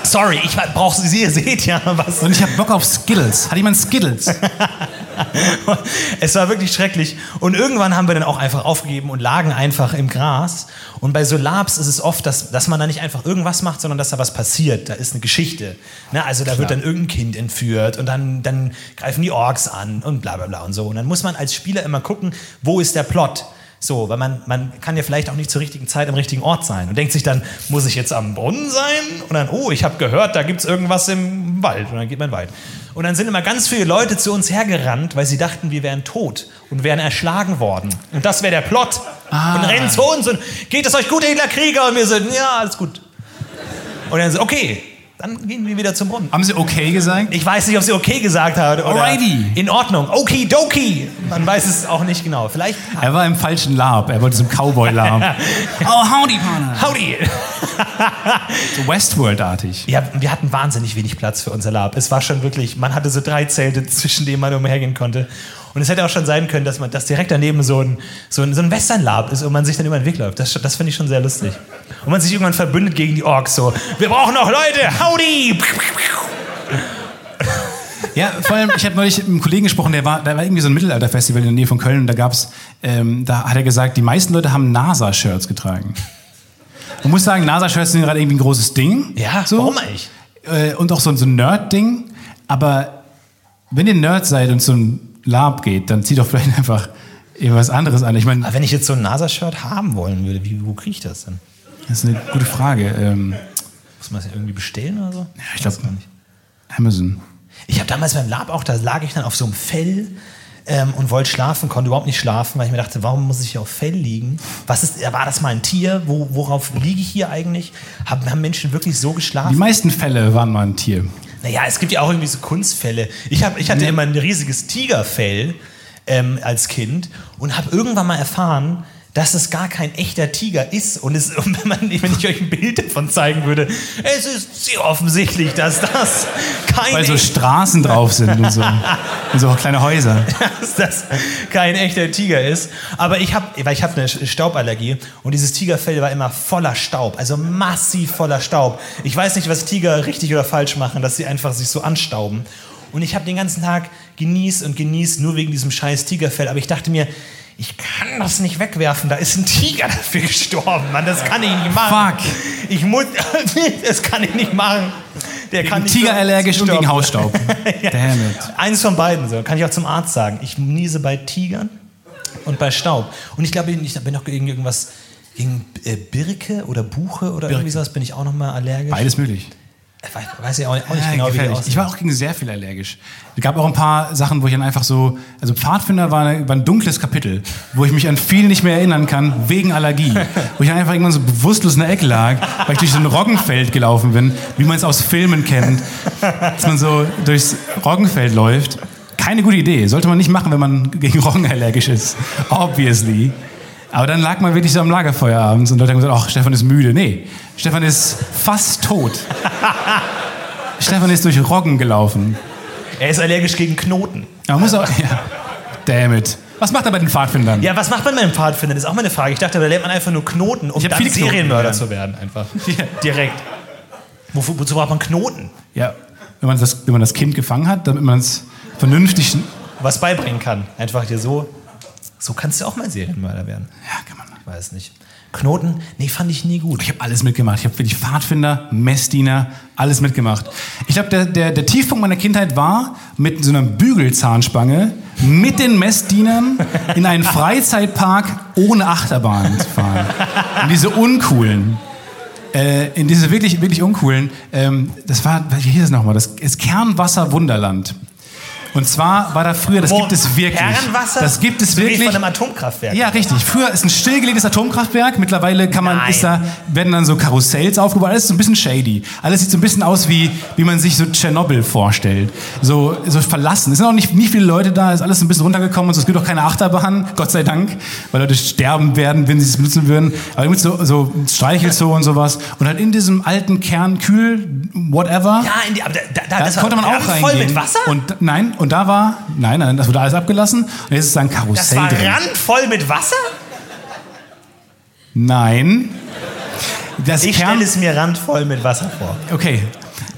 Sorry, ich brauche sie, ihr seht ja was. Und ich habe Bock auf Skittles. Hat jemand Skittles? es war wirklich schrecklich. Und irgendwann haben wir dann auch einfach aufgegeben und lagen einfach im Gras. Und bei so Labs ist es oft, dass, dass man da nicht einfach irgendwas macht, sondern dass da was passiert. Da ist eine Geschichte. Ne? Also da wird dann irgendein Kind entführt und dann, dann greifen die Orks an und bla bla bla und so. Und dann muss man als Spieler immer gucken, wo ist der Plot. So, weil man, man kann ja vielleicht auch nicht zur richtigen Zeit am richtigen Ort sein und denkt sich dann, muss ich jetzt am Brunnen sein? Und dann, oh, ich habe gehört, da gibt es irgendwas im Wald. Und dann geht man in den Wald. Und dann sind immer ganz viele Leute zu uns hergerannt, weil sie dachten, wir wären tot und wären erschlagen worden. Und das wäre der Plot. Und rennen zu uns und geht es euch gut, edler Krieger? Und wir sind, ja, alles gut. Und dann so, okay, dann gehen wir wieder zum Brunnen. Haben sie okay gesagt? Ich weiß nicht, ob sie okay gesagt hat oder Alrighty. in Ordnung. Okidoki. Man weiß es auch nicht genau. Vielleicht Er war im falschen Lab. Er wollte zum Cowboy-Lab. oh, howdy, Partner. Howdy! So Westworld-artig. Ja, wir hatten wahnsinnig wenig Platz für unser Lab. Es war schon wirklich, man hatte so drei Zelte, zwischen denen man umhergehen konnte. Und es hätte auch schon sein können, dass man das direkt daneben so ein, so ein, so ein Western-Lab ist und man sich dann über den Weg läuft. Das, das finde ich schon sehr lustig. Und man sich irgendwann verbündet gegen die Orks so. Wir brauchen noch Leute! Howdy! Ja, vor allem, ich habe neulich mit einem Kollegen gesprochen, der war, da war irgendwie so ein Mittelalterfestival in der Nähe von Köln und da gab's, ähm, da hat er gesagt, die meisten Leute haben NASA-Shirts getragen. Man muss sagen, NASA-Shirts sind gerade irgendwie ein großes Ding. Ja, so. warum eigentlich? Äh, und auch so, ein- so ein Nerd-Ding. Aber wenn ihr Nerd seid und so ein Lab geht, dann zieht doch vielleicht einfach irgendwas anderes an. Ich meine, wenn ich jetzt so ein NASA-Shirt haben wollen würde, wie, wo kriege ich das denn? das ist eine gute Frage. Ähm, Muss man das irgendwie bestellen oder so? Ja, ich glaub- gar nicht. Amazon. Ich habe damals beim Lab auch, da lag ich dann auf so einem Fell ähm, und wollte schlafen, konnte überhaupt nicht schlafen, weil ich mir dachte, warum muss ich hier auf Fell liegen? Was ist, war das mal ein Tier? Wo, worauf liege ich hier eigentlich? Haben, haben Menschen wirklich so Die geschlafen? meisten Fälle waren mal ein Tier. Naja, es gibt ja auch irgendwie so Kunstfälle. Ich, hab, ich hatte immer ein riesiges Tigerfell ähm, als Kind und habe irgendwann mal erfahren, dass es gar kein echter Tiger ist. Und, es, und wenn, man, wenn ich euch ein Bild davon zeigen würde, es ist sehr offensichtlich, dass das kein, Weil so echt- Straßen drauf sind und so. Und so kleine Häuser. dass das kein echter Tiger ist. Aber ich habe, weil ich habe eine Stauballergie und dieses Tigerfell war immer voller Staub, also massiv voller Staub. Ich weiß nicht, was Tiger richtig oder falsch machen, dass sie einfach sich so anstauben. Und ich habe den ganzen Tag genießt und genießt, nur wegen diesem scheiß Tigerfell. Aber ich dachte mir, ich kann das nicht wegwerfen. Da ist ein Tiger dafür gestorben, Mann. Das kann ich nicht machen. Fuck. Ich muss, das kann ich nicht machen. Der kann nicht Tiger allergisch und gegen. Hausstaub. Damn it. Eins von beiden, so. kann ich auch zum Arzt sagen. Ich niese bei Tigern und bei Staub. Und ich glaube, ich bin noch gegen irgendwas, gegen äh, Birke oder Buche oder irgendwie sowas bin ich auch noch mal allergisch. Beides möglich. Ich weiß, ich auch nicht, auch nicht Ja, genau, wie die gefährlich. ich war auch gegen sehr viel allergisch. Es gab auch ein paar Sachen, wo ich dann einfach so, also Pfadfinder war, eine, war ein dunkles Kapitel, wo ich mich an viel nicht mehr erinnern kann, wegen Allergie. wo ich dann einfach irgendwann so bewusstlos in der Ecke lag, weil ich durch so ein Roggenfeld gelaufen bin, wie man es aus Filmen kennt, dass man so durchs Roggenfeld läuft. Keine gute Idee. Sollte man nicht machen, wenn man gegen Roggen allergisch ist. Obviously. Aber dann lag man wirklich so am Lagerfeuer abends und Leute haben gesagt, ach, Stefan ist müde. Nee, Stefan ist fast tot. Stefan ist durch Roggen gelaufen. Er ist allergisch gegen Knoten. Aber muss auch. Ja. Damn it. Was macht er bei den Pfadfindern? Ja, was macht man mit einem Pfadfinder? Das ist auch meine Frage. Ich dachte, da lernt man einfach nur Knoten, um dann Serienmörder zu werden. Einfach. Ja. Direkt. Wofür, wozu braucht man Knoten? Ja, wenn man das, wenn man das Kind gefangen hat, damit man es vernünftig. Was beibringen kann. Einfach dir so. So kannst du auch mal Serienmörder werden. Ja, kann man. Ich weiß nicht. Knoten? Nee, fand ich nie gut. Ich habe alles mitgemacht. Ich habe wirklich Pfadfinder, Messdiener, alles mitgemacht. Ich glaube, der, der, der Tiefpunkt meiner Kindheit war, mit so einer Bügelzahnspange mit den Messdienern in einen Freizeitpark ohne Achterbahn zu fahren. In diese uncoolen. Äh, in diese wirklich, wirklich uncoolen. Ähm, das war, wie hieß es nochmal? Das ist Kernwasser Wunderland. Und zwar war da früher, das Wo- gibt es wirklich. Kernwasser? Das gibt es So wie wirklich. von einem Atomkraftwerk. Ja, richtig. Früher ist ein stillgelegtes Atomkraftwerk. Mittlerweile kann man, Nein. ist da, werden dann so Karussells aufgebaut. Alles so ein bisschen shady. Alles sieht so ein bisschen aus, wie, wie man sich so Tschernobyl vorstellt. So, so verlassen. Es sind auch nicht, nicht viele Leute da. Es ist alles ein bisschen runtergekommen und so. es gibt auch keine Achterbahn. Gott sei Dank. Weil Leute sterben werden, wenn sie es benutzen würden. Aber mit so, so Streichelzoo und sowas. Und halt in diesem alten Kern kühl, whatever. Ja, in die, aber da, da, da, Da das konnte man auch voll reingehen. mit Wasser? Und nein, und da war, nein, nein, das wurde alles abgelassen. Und jetzt ist da ein das Karussell war drin. randvoll mit Wasser? Nein. Das Ich stelle es mir randvoll mit Wasser vor. okay.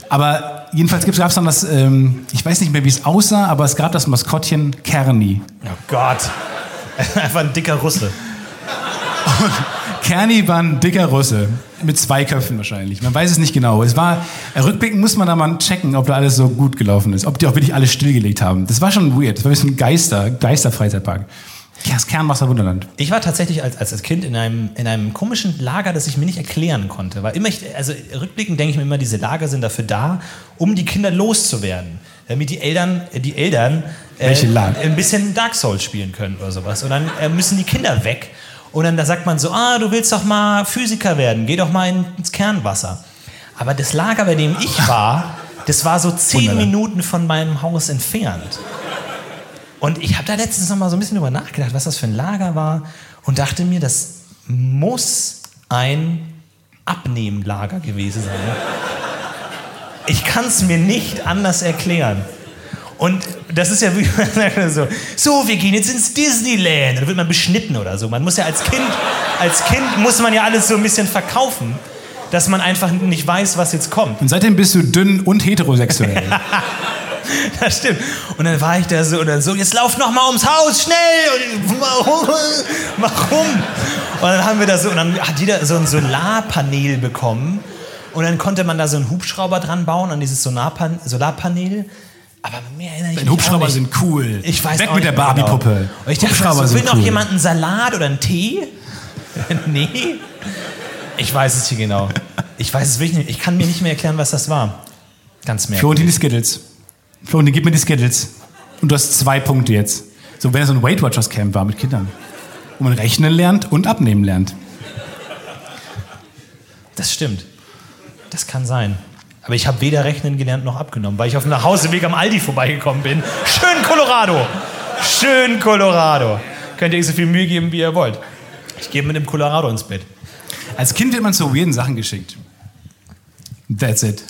Aber jedenfalls gab es dann das, ähm, ich weiß nicht mehr, wie es aussah, aber es gab das Maskottchen Kerni. Oh Gott. Einfach ein dicker Russe. Kerni war ein dicker Russe. Mit zwei Köpfen wahrscheinlich. Man weiß es nicht genau. Es war, rückblickend muss man da mal checken, ob da alles so gut gelaufen ist. Ob die auch wirklich alles stillgelegt haben. Das war schon weird. Das war ein bisschen Geister, Geisterfreizeitpark. Ja, das Kernwasser Wunderland. Ich war tatsächlich als, als Kind in einem, in einem komischen Lager, das ich mir nicht erklären konnte. Weil immer ich, also rückblickend denke ich mir immer, diese Lager sind dafür da, um die Kinder loszuwerden. Damit die Eltern, äh, die Eltern äh, ein bisschen Dark Souls spielen können oder sowas. Und dann äh, müssen die Kinder weg. Und dann da sagt man so, ah, du willst doch mal Physiker werden, geh doch mal ins Kernwasser. Aber das Lager, bei dem ich war, das war so zehn Wunderland. Minuten von meinem Haus entfernt. Und ich habe da letztens noch mal so ein bisschen drüber nachgedacht, was das für ein Lager war und dachte mir, das muss ein Abnehmlager gewesen sein. Ich kann es mir nicht anders erklären. Und das ist ja wie man sagt so, so, wir gehen jetzt ins Disneyland. Da wird man beschnitten oder so. Man muss ja als Kind, als Kind muss man ja alles so ein bisschen verkaufen, dass man einfach nicht weiß, was jetzt kommt. Und seitdem bist du dünn und heterosexuell. Das stimmt. Und dann war ich da so und dann so, jetzt lauf noch mal ums Haus, schnell! Und warum? Warum? Und dann haben wir da so, und dann hat jeder so ein Solarpanel bekommen. Und dann konnte man da so einen Hubschrauber dran bauen an dieses Solarpan Solarpanel. Aber mehr erinnere ich Denn mich Hubschrauber sind cool. Ich weiß Weg mit der genau. Barbie-Puppe. Und ich dachte, Hubschrauber will sind noch cool. jemand einen Salat oder einen Tee? nee. Ich weiß es hier genau. Ich weiß es wirklich nicht. Ich kann mir nicht mehr erklären, was das war. Ganz merkwürdig. Florentin die Skittles. Florentin, gib mir die Skittles. Und du hast zwei Punkte jetzt. So, wenn er so ein Weight Watchers Camp war mit Kindern. Wo man rechnen lernt und abnehmen lernt. Das stimmt. Das kann sein. Aber ich habe weder rechnen gelernt noch abgenommen, weil ich auf dem Nachhauseweg am Aldi vorbeigekommen bin. Schön Colorado. Schön Colorado. Könnt ihr euch so viel Mühe geben, wie ihr wollt. Ich gehe mit dem Colorado ins Bett. Als Kind wird man zu weirden Sachen geschickt. That's it.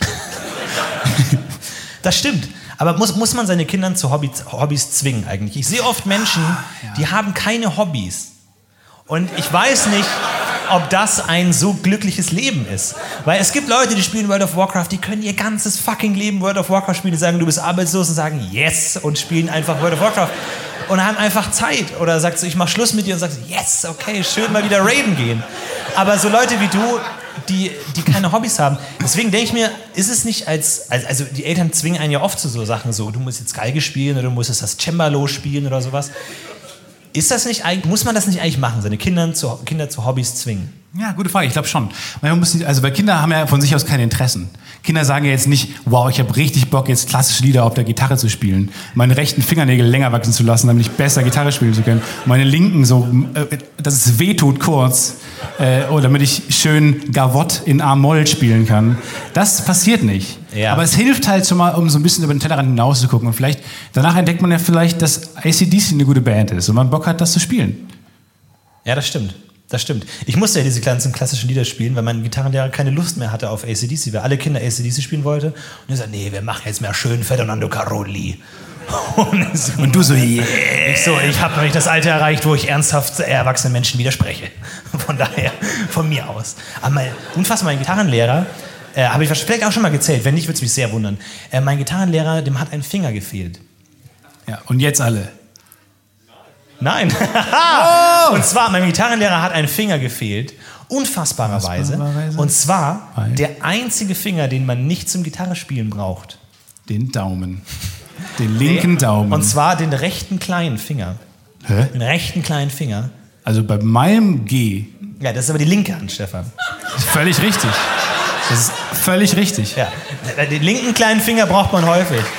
Das stimmt. Aber muss, muss man seine Kinder zu Hobbys, Hobbys zwingen eigentlich? Ich sehe oft Menschen, die haben keine Hobbys. Und ich weiß nicht, ob das ein so glückliches Leben ist. Weil es gibt Leute, die spielen World of Warcraft, die können ihr ganzes fucking Leben World of Warcraft spielen, die sagen, du bist arbeitslos und sagen yes und spielen einfach World of Warcraft und haben einfach Zeit. Oder sagst du, ich mach Schluss mit dir und sagst, yes, okay, schön mal wieder raiden gehen. Aber so Leute wie du, die, die keine Hobbys haben. Deswegen denke ich mir, ist es nicht als, als, also die Eltern zwingen einen ja oft zu so Sachen, so, du musst jetzt Geige spielen oder du musst jetzt das Cembalo spielen oder sowas. Ist das nicht, eigentlich- muss man das nicht eigentlich machen, seine Kinder zu, Kinder zu Hobbys zwingen? Ja, gute Frage. Ich glaube schon. Nicht, also, weil Kinder haben ja von sich aus keine Interessen. Kinder sagen ja jetzt nicht, wow, ich habe richtig Bock, jetzt klassische Lieder auf der Gitarre zu spielen, meine rechten Fingernägel länger wachsen zu lassen, damit ich besser Gitarre spielen zu können, meine linken so, äh, dass es wehtut kurz, äh, oder damit ich schön Gavotte in A-Moll spielen kann. Das passiert nicht. Ja. Aber es hilft halt schon mal, um so ein bisschen über den Tellerrand hinaus zu gucken. Und vielleicht, danach entdeckt man ja vielleicht, dass ACDC eine gute Band ist und man Bock hat, das zu spielen. Ja, das stimmt. Das stimmt. Ich musste ja diese ganzen klassischen Lieder spielen, weil mein Gitarrenlehrer keine Lust mehr hatte auf ACDC, weil alle Kinder ACDC spielen wollte. Und er sagte, nee, wir machen jetzt mehr schön Ferdinando Caroli. Und, so, Und du so, yeah. ich so, ich habe noch nicht das Alter erreicht, wo ich ernsthaft erwachsenen Menschen widerspreche. Von daher, von mir aus. Aber mein, unfassbar, mein Gitarrenlehrer, äh, habe ich vielleicht auch schon mal gezählt, wenn nicht, würde es mich sehr wundern. Äh, mein Gitarrenlehrer, dem hat ein Finger gefehlt. Ja, und jetzt alle. Nein. Und zwar, mein Gitarrenlehrer hat einen Finger gefehlt. Unfassbarerweise. Unfassbarerweise. Und zwar Weil? der einzige Finger, den man nicht zum Gitarrespielen braucht. Den Daumen. Den linken Daumen. Und zwar den rechten kleinen Finger. Hä? Den rechten kleinen Finger. Also bei meinem G Ja, das ist aber die linke Hand, Stefan. völlig richtig. Das ist völlig richtig. Ja. Den linken kleinen Finger braucht man häufig.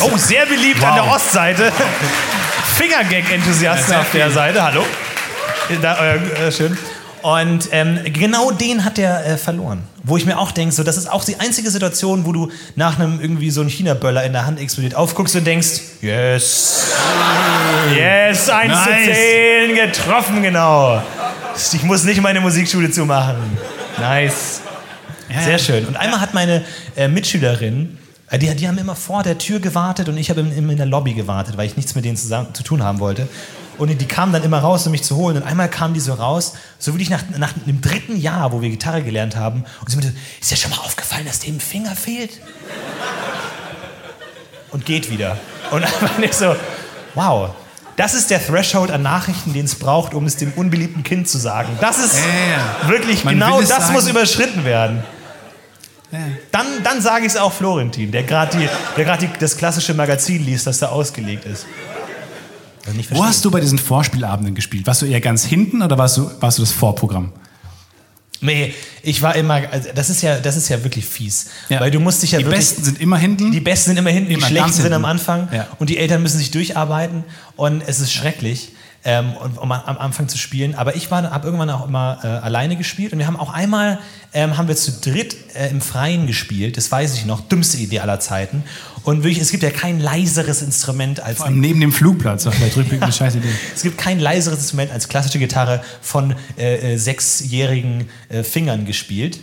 Oh, sehr beliebt an der Ostseite. Fingergag-Enthusiasten auf der. Seite. Hallo. Da, äh, äh, schön. Und ähm, genau den hat er äh, verloren. Wo ich mir auch denke, so, das ist auch die einzige Situation, wo du nach einem irgendwie so ein China-Böller in der Hand explodiert aufguckst und denkst, yes, yes, eins zu Nice. zehn, getroffen, genau. Ich muss nicht meine Musikschule zumachen. Nice. Sehr schön. Und einmal hat meine äh, Mitschülerin, äh, die, die haben immer vor der Tür gewartet und ich habe immer in der Lobby gewartet, weil ich nichts mit denen zusammen, zu tun haben wollte. Und die, die kamen dann immer raus, um mich zu holen. Und einmal kamen die so raus, so wirklich nach, nach dem dritten Jahr, wo wir Gitarre gelernt haben. Und sie meinte, ist dir schon mal aufgefallen, dass dem ein Finger fehlt? Und geht wieder. Und einfach nicht so, wow. Das ist der Threshold an Nachrichten, den es braucht, um es dem unbeliebten Kind zu sagen. Das ist Ja. wirklich, Man genau das sagen. muss überschritten werden. Dann, dann sage ich es auch Florentin, der gerade die, die, das klassische Magazin liest, das da ausgelegt ist. Also nicht Wo hast du bei diesen Vorspielabenden gespielt? Warst du eher ganz hinten oder warst du, warst du das Vorprogramm? Nee, ich war immer, also das ist ja, das ist ja wirklich fies. Ja. Weil du musst dich ja Die wirklich. Besten sind immer hinten. Die Besten sind immer hinten, die Immer Schlechten ganz sind am hinten. Anfang Ja. und die Eltern müssen sich durcharbeiten und es ist schrecklich, ähm, und, um am Anfang zu spielen. Aber ich habe irgendwann auch immer äh, alleine gespielt und wir haben auch einmal, ähm, haben wir zu dritt äh, im Freien gespielt, das weiß ich noch, dümmste Idee aller Zeiten. Und wirklich, es gibt ja kein leiseres Instrument als Vor allem neben dem Flugplatz. Vielleicht rückblickend eine scheiß Idee. es gibt kein leiseres Instrument als klassische Gitarre von äh, äh, sechsjährigen äh, Fingern gespielt.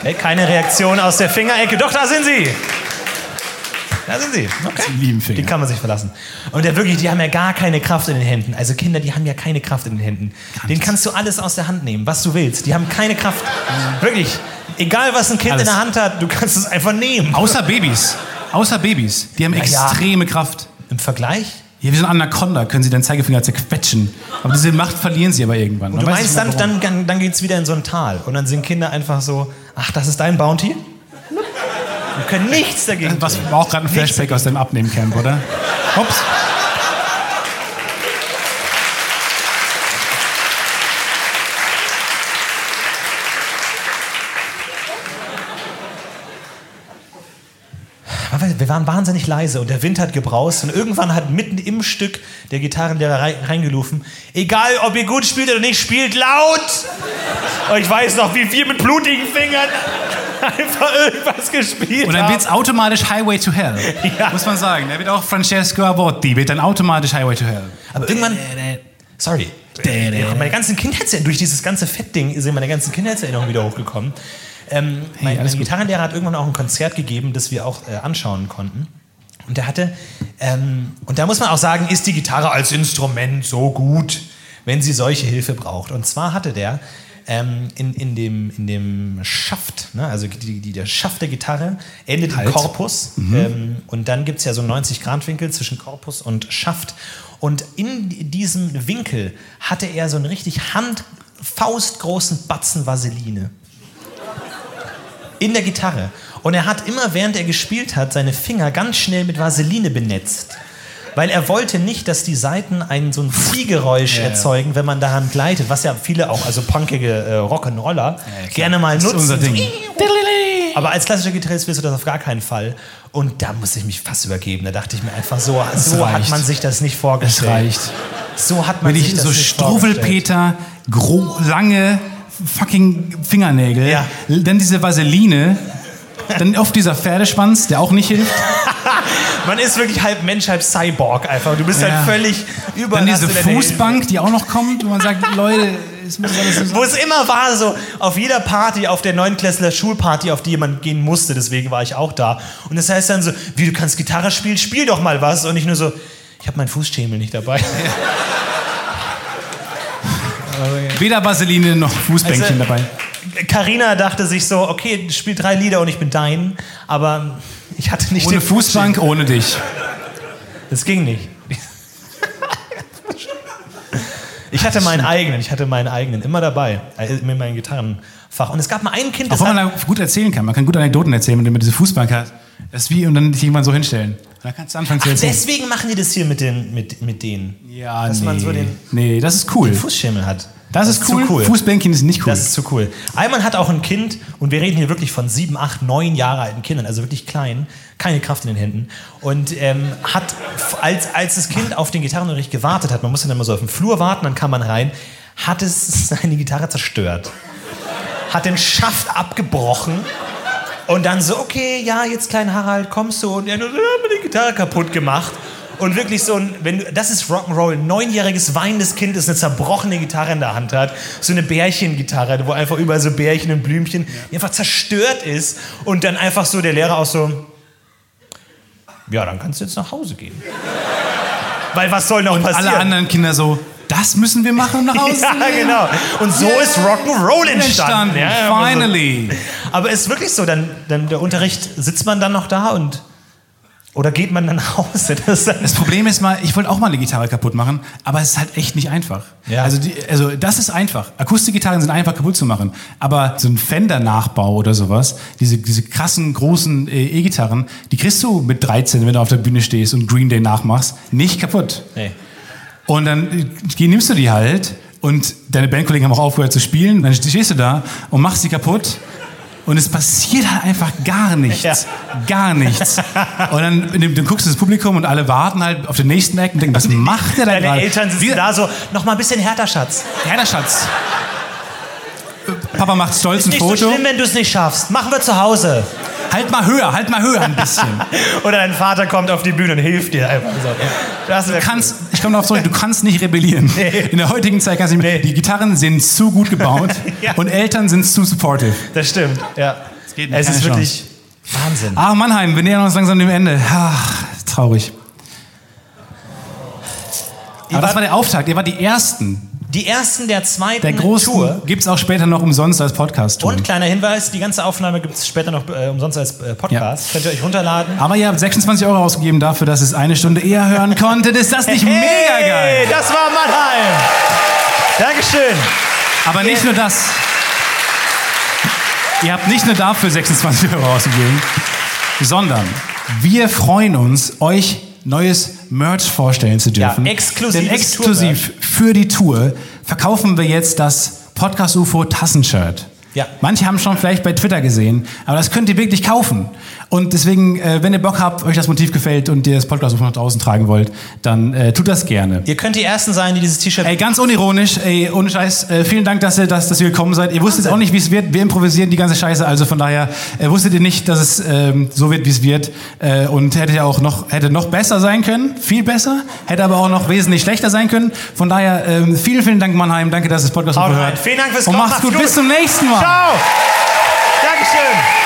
Okay, keine Reaktion aus der Fingerecke. Doch, da sind sie! Da sind sie. Okay. Die lieben Finger. Die kann man sich verlassen. Und der wirklich, die haben ja gar keine Kraft in den Händen. Also Kinder, die haben ja keine Kraft in den Händen. Den kannst du alles aus der Hand nehmen, was du willst. Die haben keine Kraft. Wirklich. Egal, was ein Kind Alles. in der Hand hat, du kannst es einfach nehmen. Außer Babys. Außer Babys. Die haben ja. extreme Kraft. Im Vergleich? Ja, wie so ein Anaconda können sie deinen Zeigefinger zerquetschen. Aber diese Macht verlieren sie aber irgendwann. Und du meinst, dann, dann, dann geht es wieder in so ein Tal. Und dann sind Kinder einfach so, ach, das ist dein Bounty? Wir können nichts dagegen Was tun. war auch gerade ein Flashback aus dem Abnehmcamp, oder? Ups. wir waren wahnsinnig leise und der Wind hat gebraust und irgendwann hat mitten im Stück der Gitarrenlehrer rein- reingerufen, egal ob ihr gut spielt oder nicht, spielt laut! Und ich weiß noch, wie wir mit blutigen Fingern einfach irgendwas gespielt Und dann wird es automatisch Highway to Hell. Ja. Muss man sagen. Da wird auch Francesco Aborti, wird dann automatisch Highway to Hell. Aber irgendwann, sorry, ja, meine ganzen Kindheitserinnerungen, durch dieses ganze Fettding sind meine ganzen Kindheitserinnerungen wieder hochgekommen. Ähm, mein, alles mein gut. Gitarrenlehrer hat irgendwann auch ein Konzert gegeben, das wir auch äh, anschauen konnten. Und der hatte, ähm, und da muss man auch sagen, ist die Gitarre als Instrument so gut, wenn sie solche Hilfe braucht. Und zwar hatte der ähm, in, in, dem, in dem Schaft, ne, also die, die, der Schaft der Gitarre endet im Halt. Korpus. Ähm, und dann gibt es ja so einen 90-Grad-Winkel zwischen Korpus und Schaft. Und in diesem Winkel hatte er so einen richtig hand faustgroßen Batzen Vaseline in der Gitarre. Und er hat immer, während er gespielt hat, seine Finger ganz schnell mit Vaseline benetzt. Weil er wollte nicht, dass die Saiten ein so ein Ziehgeräusch erzeugen, wenn man daran gleitet, was ja viele auch, also punkige äh, Rock'n'Roller, gerne mal Das ist nutzen. unser Ding. Aber als klassischer Gitarrist willst du das auf gar keinen Fall. Und da musste ich mich fast übergeben. Da dachte ich mir einfach, so, so hat man sich das nicht Es vorgestellt. reicht. So hat man Wenn sich ich das so nicht gro- lange fucking Fingernägel, Ja. dann diese Vaseline, dann oft dieser Pferdeschwanz, der auch nicht hilft. Man ist wirklich halb Mensch, halb Cyborg einfach. Du bist Ja. halt völlig überall. Dann diese Fußbank, die auch noch kommt, wo man sagt, Leute, es muss alles so sein. Wo es immer war, so auf jeder Party, auf der Neunklässler Schulparty, auf die jemand gehen musste, deswegen war ich auch da. Und das heißt dann so, wie du kannst Gitarre spielen, spiel doch mal was. Und nicht nur so, ich habe meinen Fußschemel nicht dabei. Weder Vaseline noch Fußbänkchen Also- dabei. Carina dachte sich so, okay, spiel drei Lieder und ich bin dein. Aber ich hatte nicht Ohne den Fußbank, ohne dich. Das ging nicht. Ich hatte meinen eigenen, ich hatte meinen eigenen immer dabei, äh, mit meinem Gitarrenfach. Und es gab mal ein Kind, das Obwohl man da gut erzählen kann. Man kann gute Anekdoten erzählen, wenn man diese Fußbank hat. Das ist wie und dann dich irgendwann so hinstellen. Da kannst du anfangen zu Ach, erzählen. deswegen machen die das hier mit, den, mit, mit denen. ja, dass nee. man so den nee, das ist cool. Fußschemel hat. Das, ist cool. Zu cool. Fußbänkchen ist nicht cool. Das ist zu cool. Alman hat auch ein Kind und wir reden hier wirklich von sieben, acht, neun Jahre alten Kindern, also wirklich klein, keine Kraft in den Händen. Und ähm, hat, als, als das Kind auf den Gitarrenunterricht gewartet hat, man musste dann immer so auf dem Flur warten, dann kam man rein, hat es seine Gitarre zerstört. Hat den Schaft abgebrochen und dann so, okay, ja, jetzt klein Harald, kommst du? Und er er hat mir die Gitarre kaputt gemacht. Und wirklich so ein, wenn du, das ist Rock'n'Roll, ein neunjähriges weinendes Kind, das eine zerbrochene Gitarre in der Hand hat, so eine Bärchengitarre, wo einfach überall so Bärchen und Blümchen, die einfach zerstört ist und dann einfach so der Lehrer auch so, ja, dann kannst du jetzt nach Hause gehen. Weil was soll noch passieren? Alle anderen Kinder so, das müssen wir machen, nach Hause Ja, genau. Und so ist Rock'n'Roll entstanden. Entstanden. Ja, aber. Finally. Aber ist wirklich so, dann, dann der Unterricht, sitzt man dann noch da und oder geht man dann nach Hause? Das dann, Das Problem ist mal, ich wollte auch mal eine Gitarre kaputt machen, aber es ist halt echt nicht einfach. Ja. Also, die, also das ist einfach. Akustikgitarren sind einfach kaputt zu machen. Aber so ein Fender-Nachbau oder sowas, diese, diese krassen, großen äh, E-Gitarren, die kriegst du mit 13, wenn du auf der Bühne stehst und Green Day nachmachst, nicht kaputt. nee. Und dann äh, nimmst du die halt und deine Bandkollegen haben auch aufgehört zu spielen, dann stehst du da und machst sie kaputt. Und es passiert halt einfach gar nichts. Ja. Gar nichts. Und dann, dann, dann guckst du das Publikum und alle warten halt auf den nächsten Act und denken, was macht der da Deine gerade? Eltern sitzen Wir- da so, noch mal ein bisschen härter, Schatz. Der Schatz. Papa macht stolz Ist ein nicht Foto. so schlimm, wenn du es nicht schaffst. Machen wir zu Hause. Halt mal höher, halt mal höher ein bisschen. Oder dein Vater kommt auf die Bühne und hilft dir einfach so. Du kannst, ich komme darauf zurück, du kannst nicht rebellieren. In der heutigen Zeit kannst du nicht mehr. Die Gitarren sind zu gut gebaut Ja. und Eltern sind zu supportive. cool. Das stimmt, ja. geht nicht, es ist wirklich Wahnsinn. Ah, Mannheim, wir nähern uns langsam dem Ende. Ach, traurig. Aber das war der Auftakt. Ihr war die Ersten. Die ersten der zweiten Der großen Tour. gibt es auch später noch umsonst als podcast -Tour. Und kleiner Hinweis, die ganze Aufnahme gibt es später noch äh, umsonst als äh, Podcast. Könnt ihr euch runterladen. Aber ihr habt 26 Euro ausgegeben dafür, dass es eine Stunde eher hören konntet. Ist das nicht mega geil? das war Mannheim. Dankeschön. Aber nicht nur das. Ihr habt nicht nur dafür 26 Euro ausgegeben, sondern wir freuen uns, euch neues Merch vorstellen zu dürfen. Ja, exklusives Denn exklusiv für die Tour verkaufen wir jetzt das Podcast UFO Tassenshirt. Ja. Manche haben schon vielleicht bei Twitter gesehen, aber das könnt ihr wirklich kaufen. Und deswegen, äh, wenn ihr Bock habt, euch das Motiv gefällt und ihr das Podcast nach draußen tragen wollt, dann äh, tut das gerne. Ihr könnt die Ersten sein, die dieses T-Shirt... Ey, ganz unironisch, ey, ohne Scheiß, äh, vielen Dank, dass ihr, dass, dass ihr gekommen seid. Ihr wusstet auch nicht, wie es wird. Wir improvisieren die ganze Scheiße, also von daher äh, wusstet ihr nicht, dass es ähm, so wird, wie es wird. Äh, und hätte ja auch noch, hätte noch besser sein können, viel besser, hätte aber auch noch wesentlich schlechter sein können. Von daher, ähm, vielen, vielen Dank, Mannheim. Danke, dass ihr das Podcast gehört. Vielen Dank fürs Und Kommen. macht's gut. Bis zum nächsten Mal. Ciao. Dankeschön.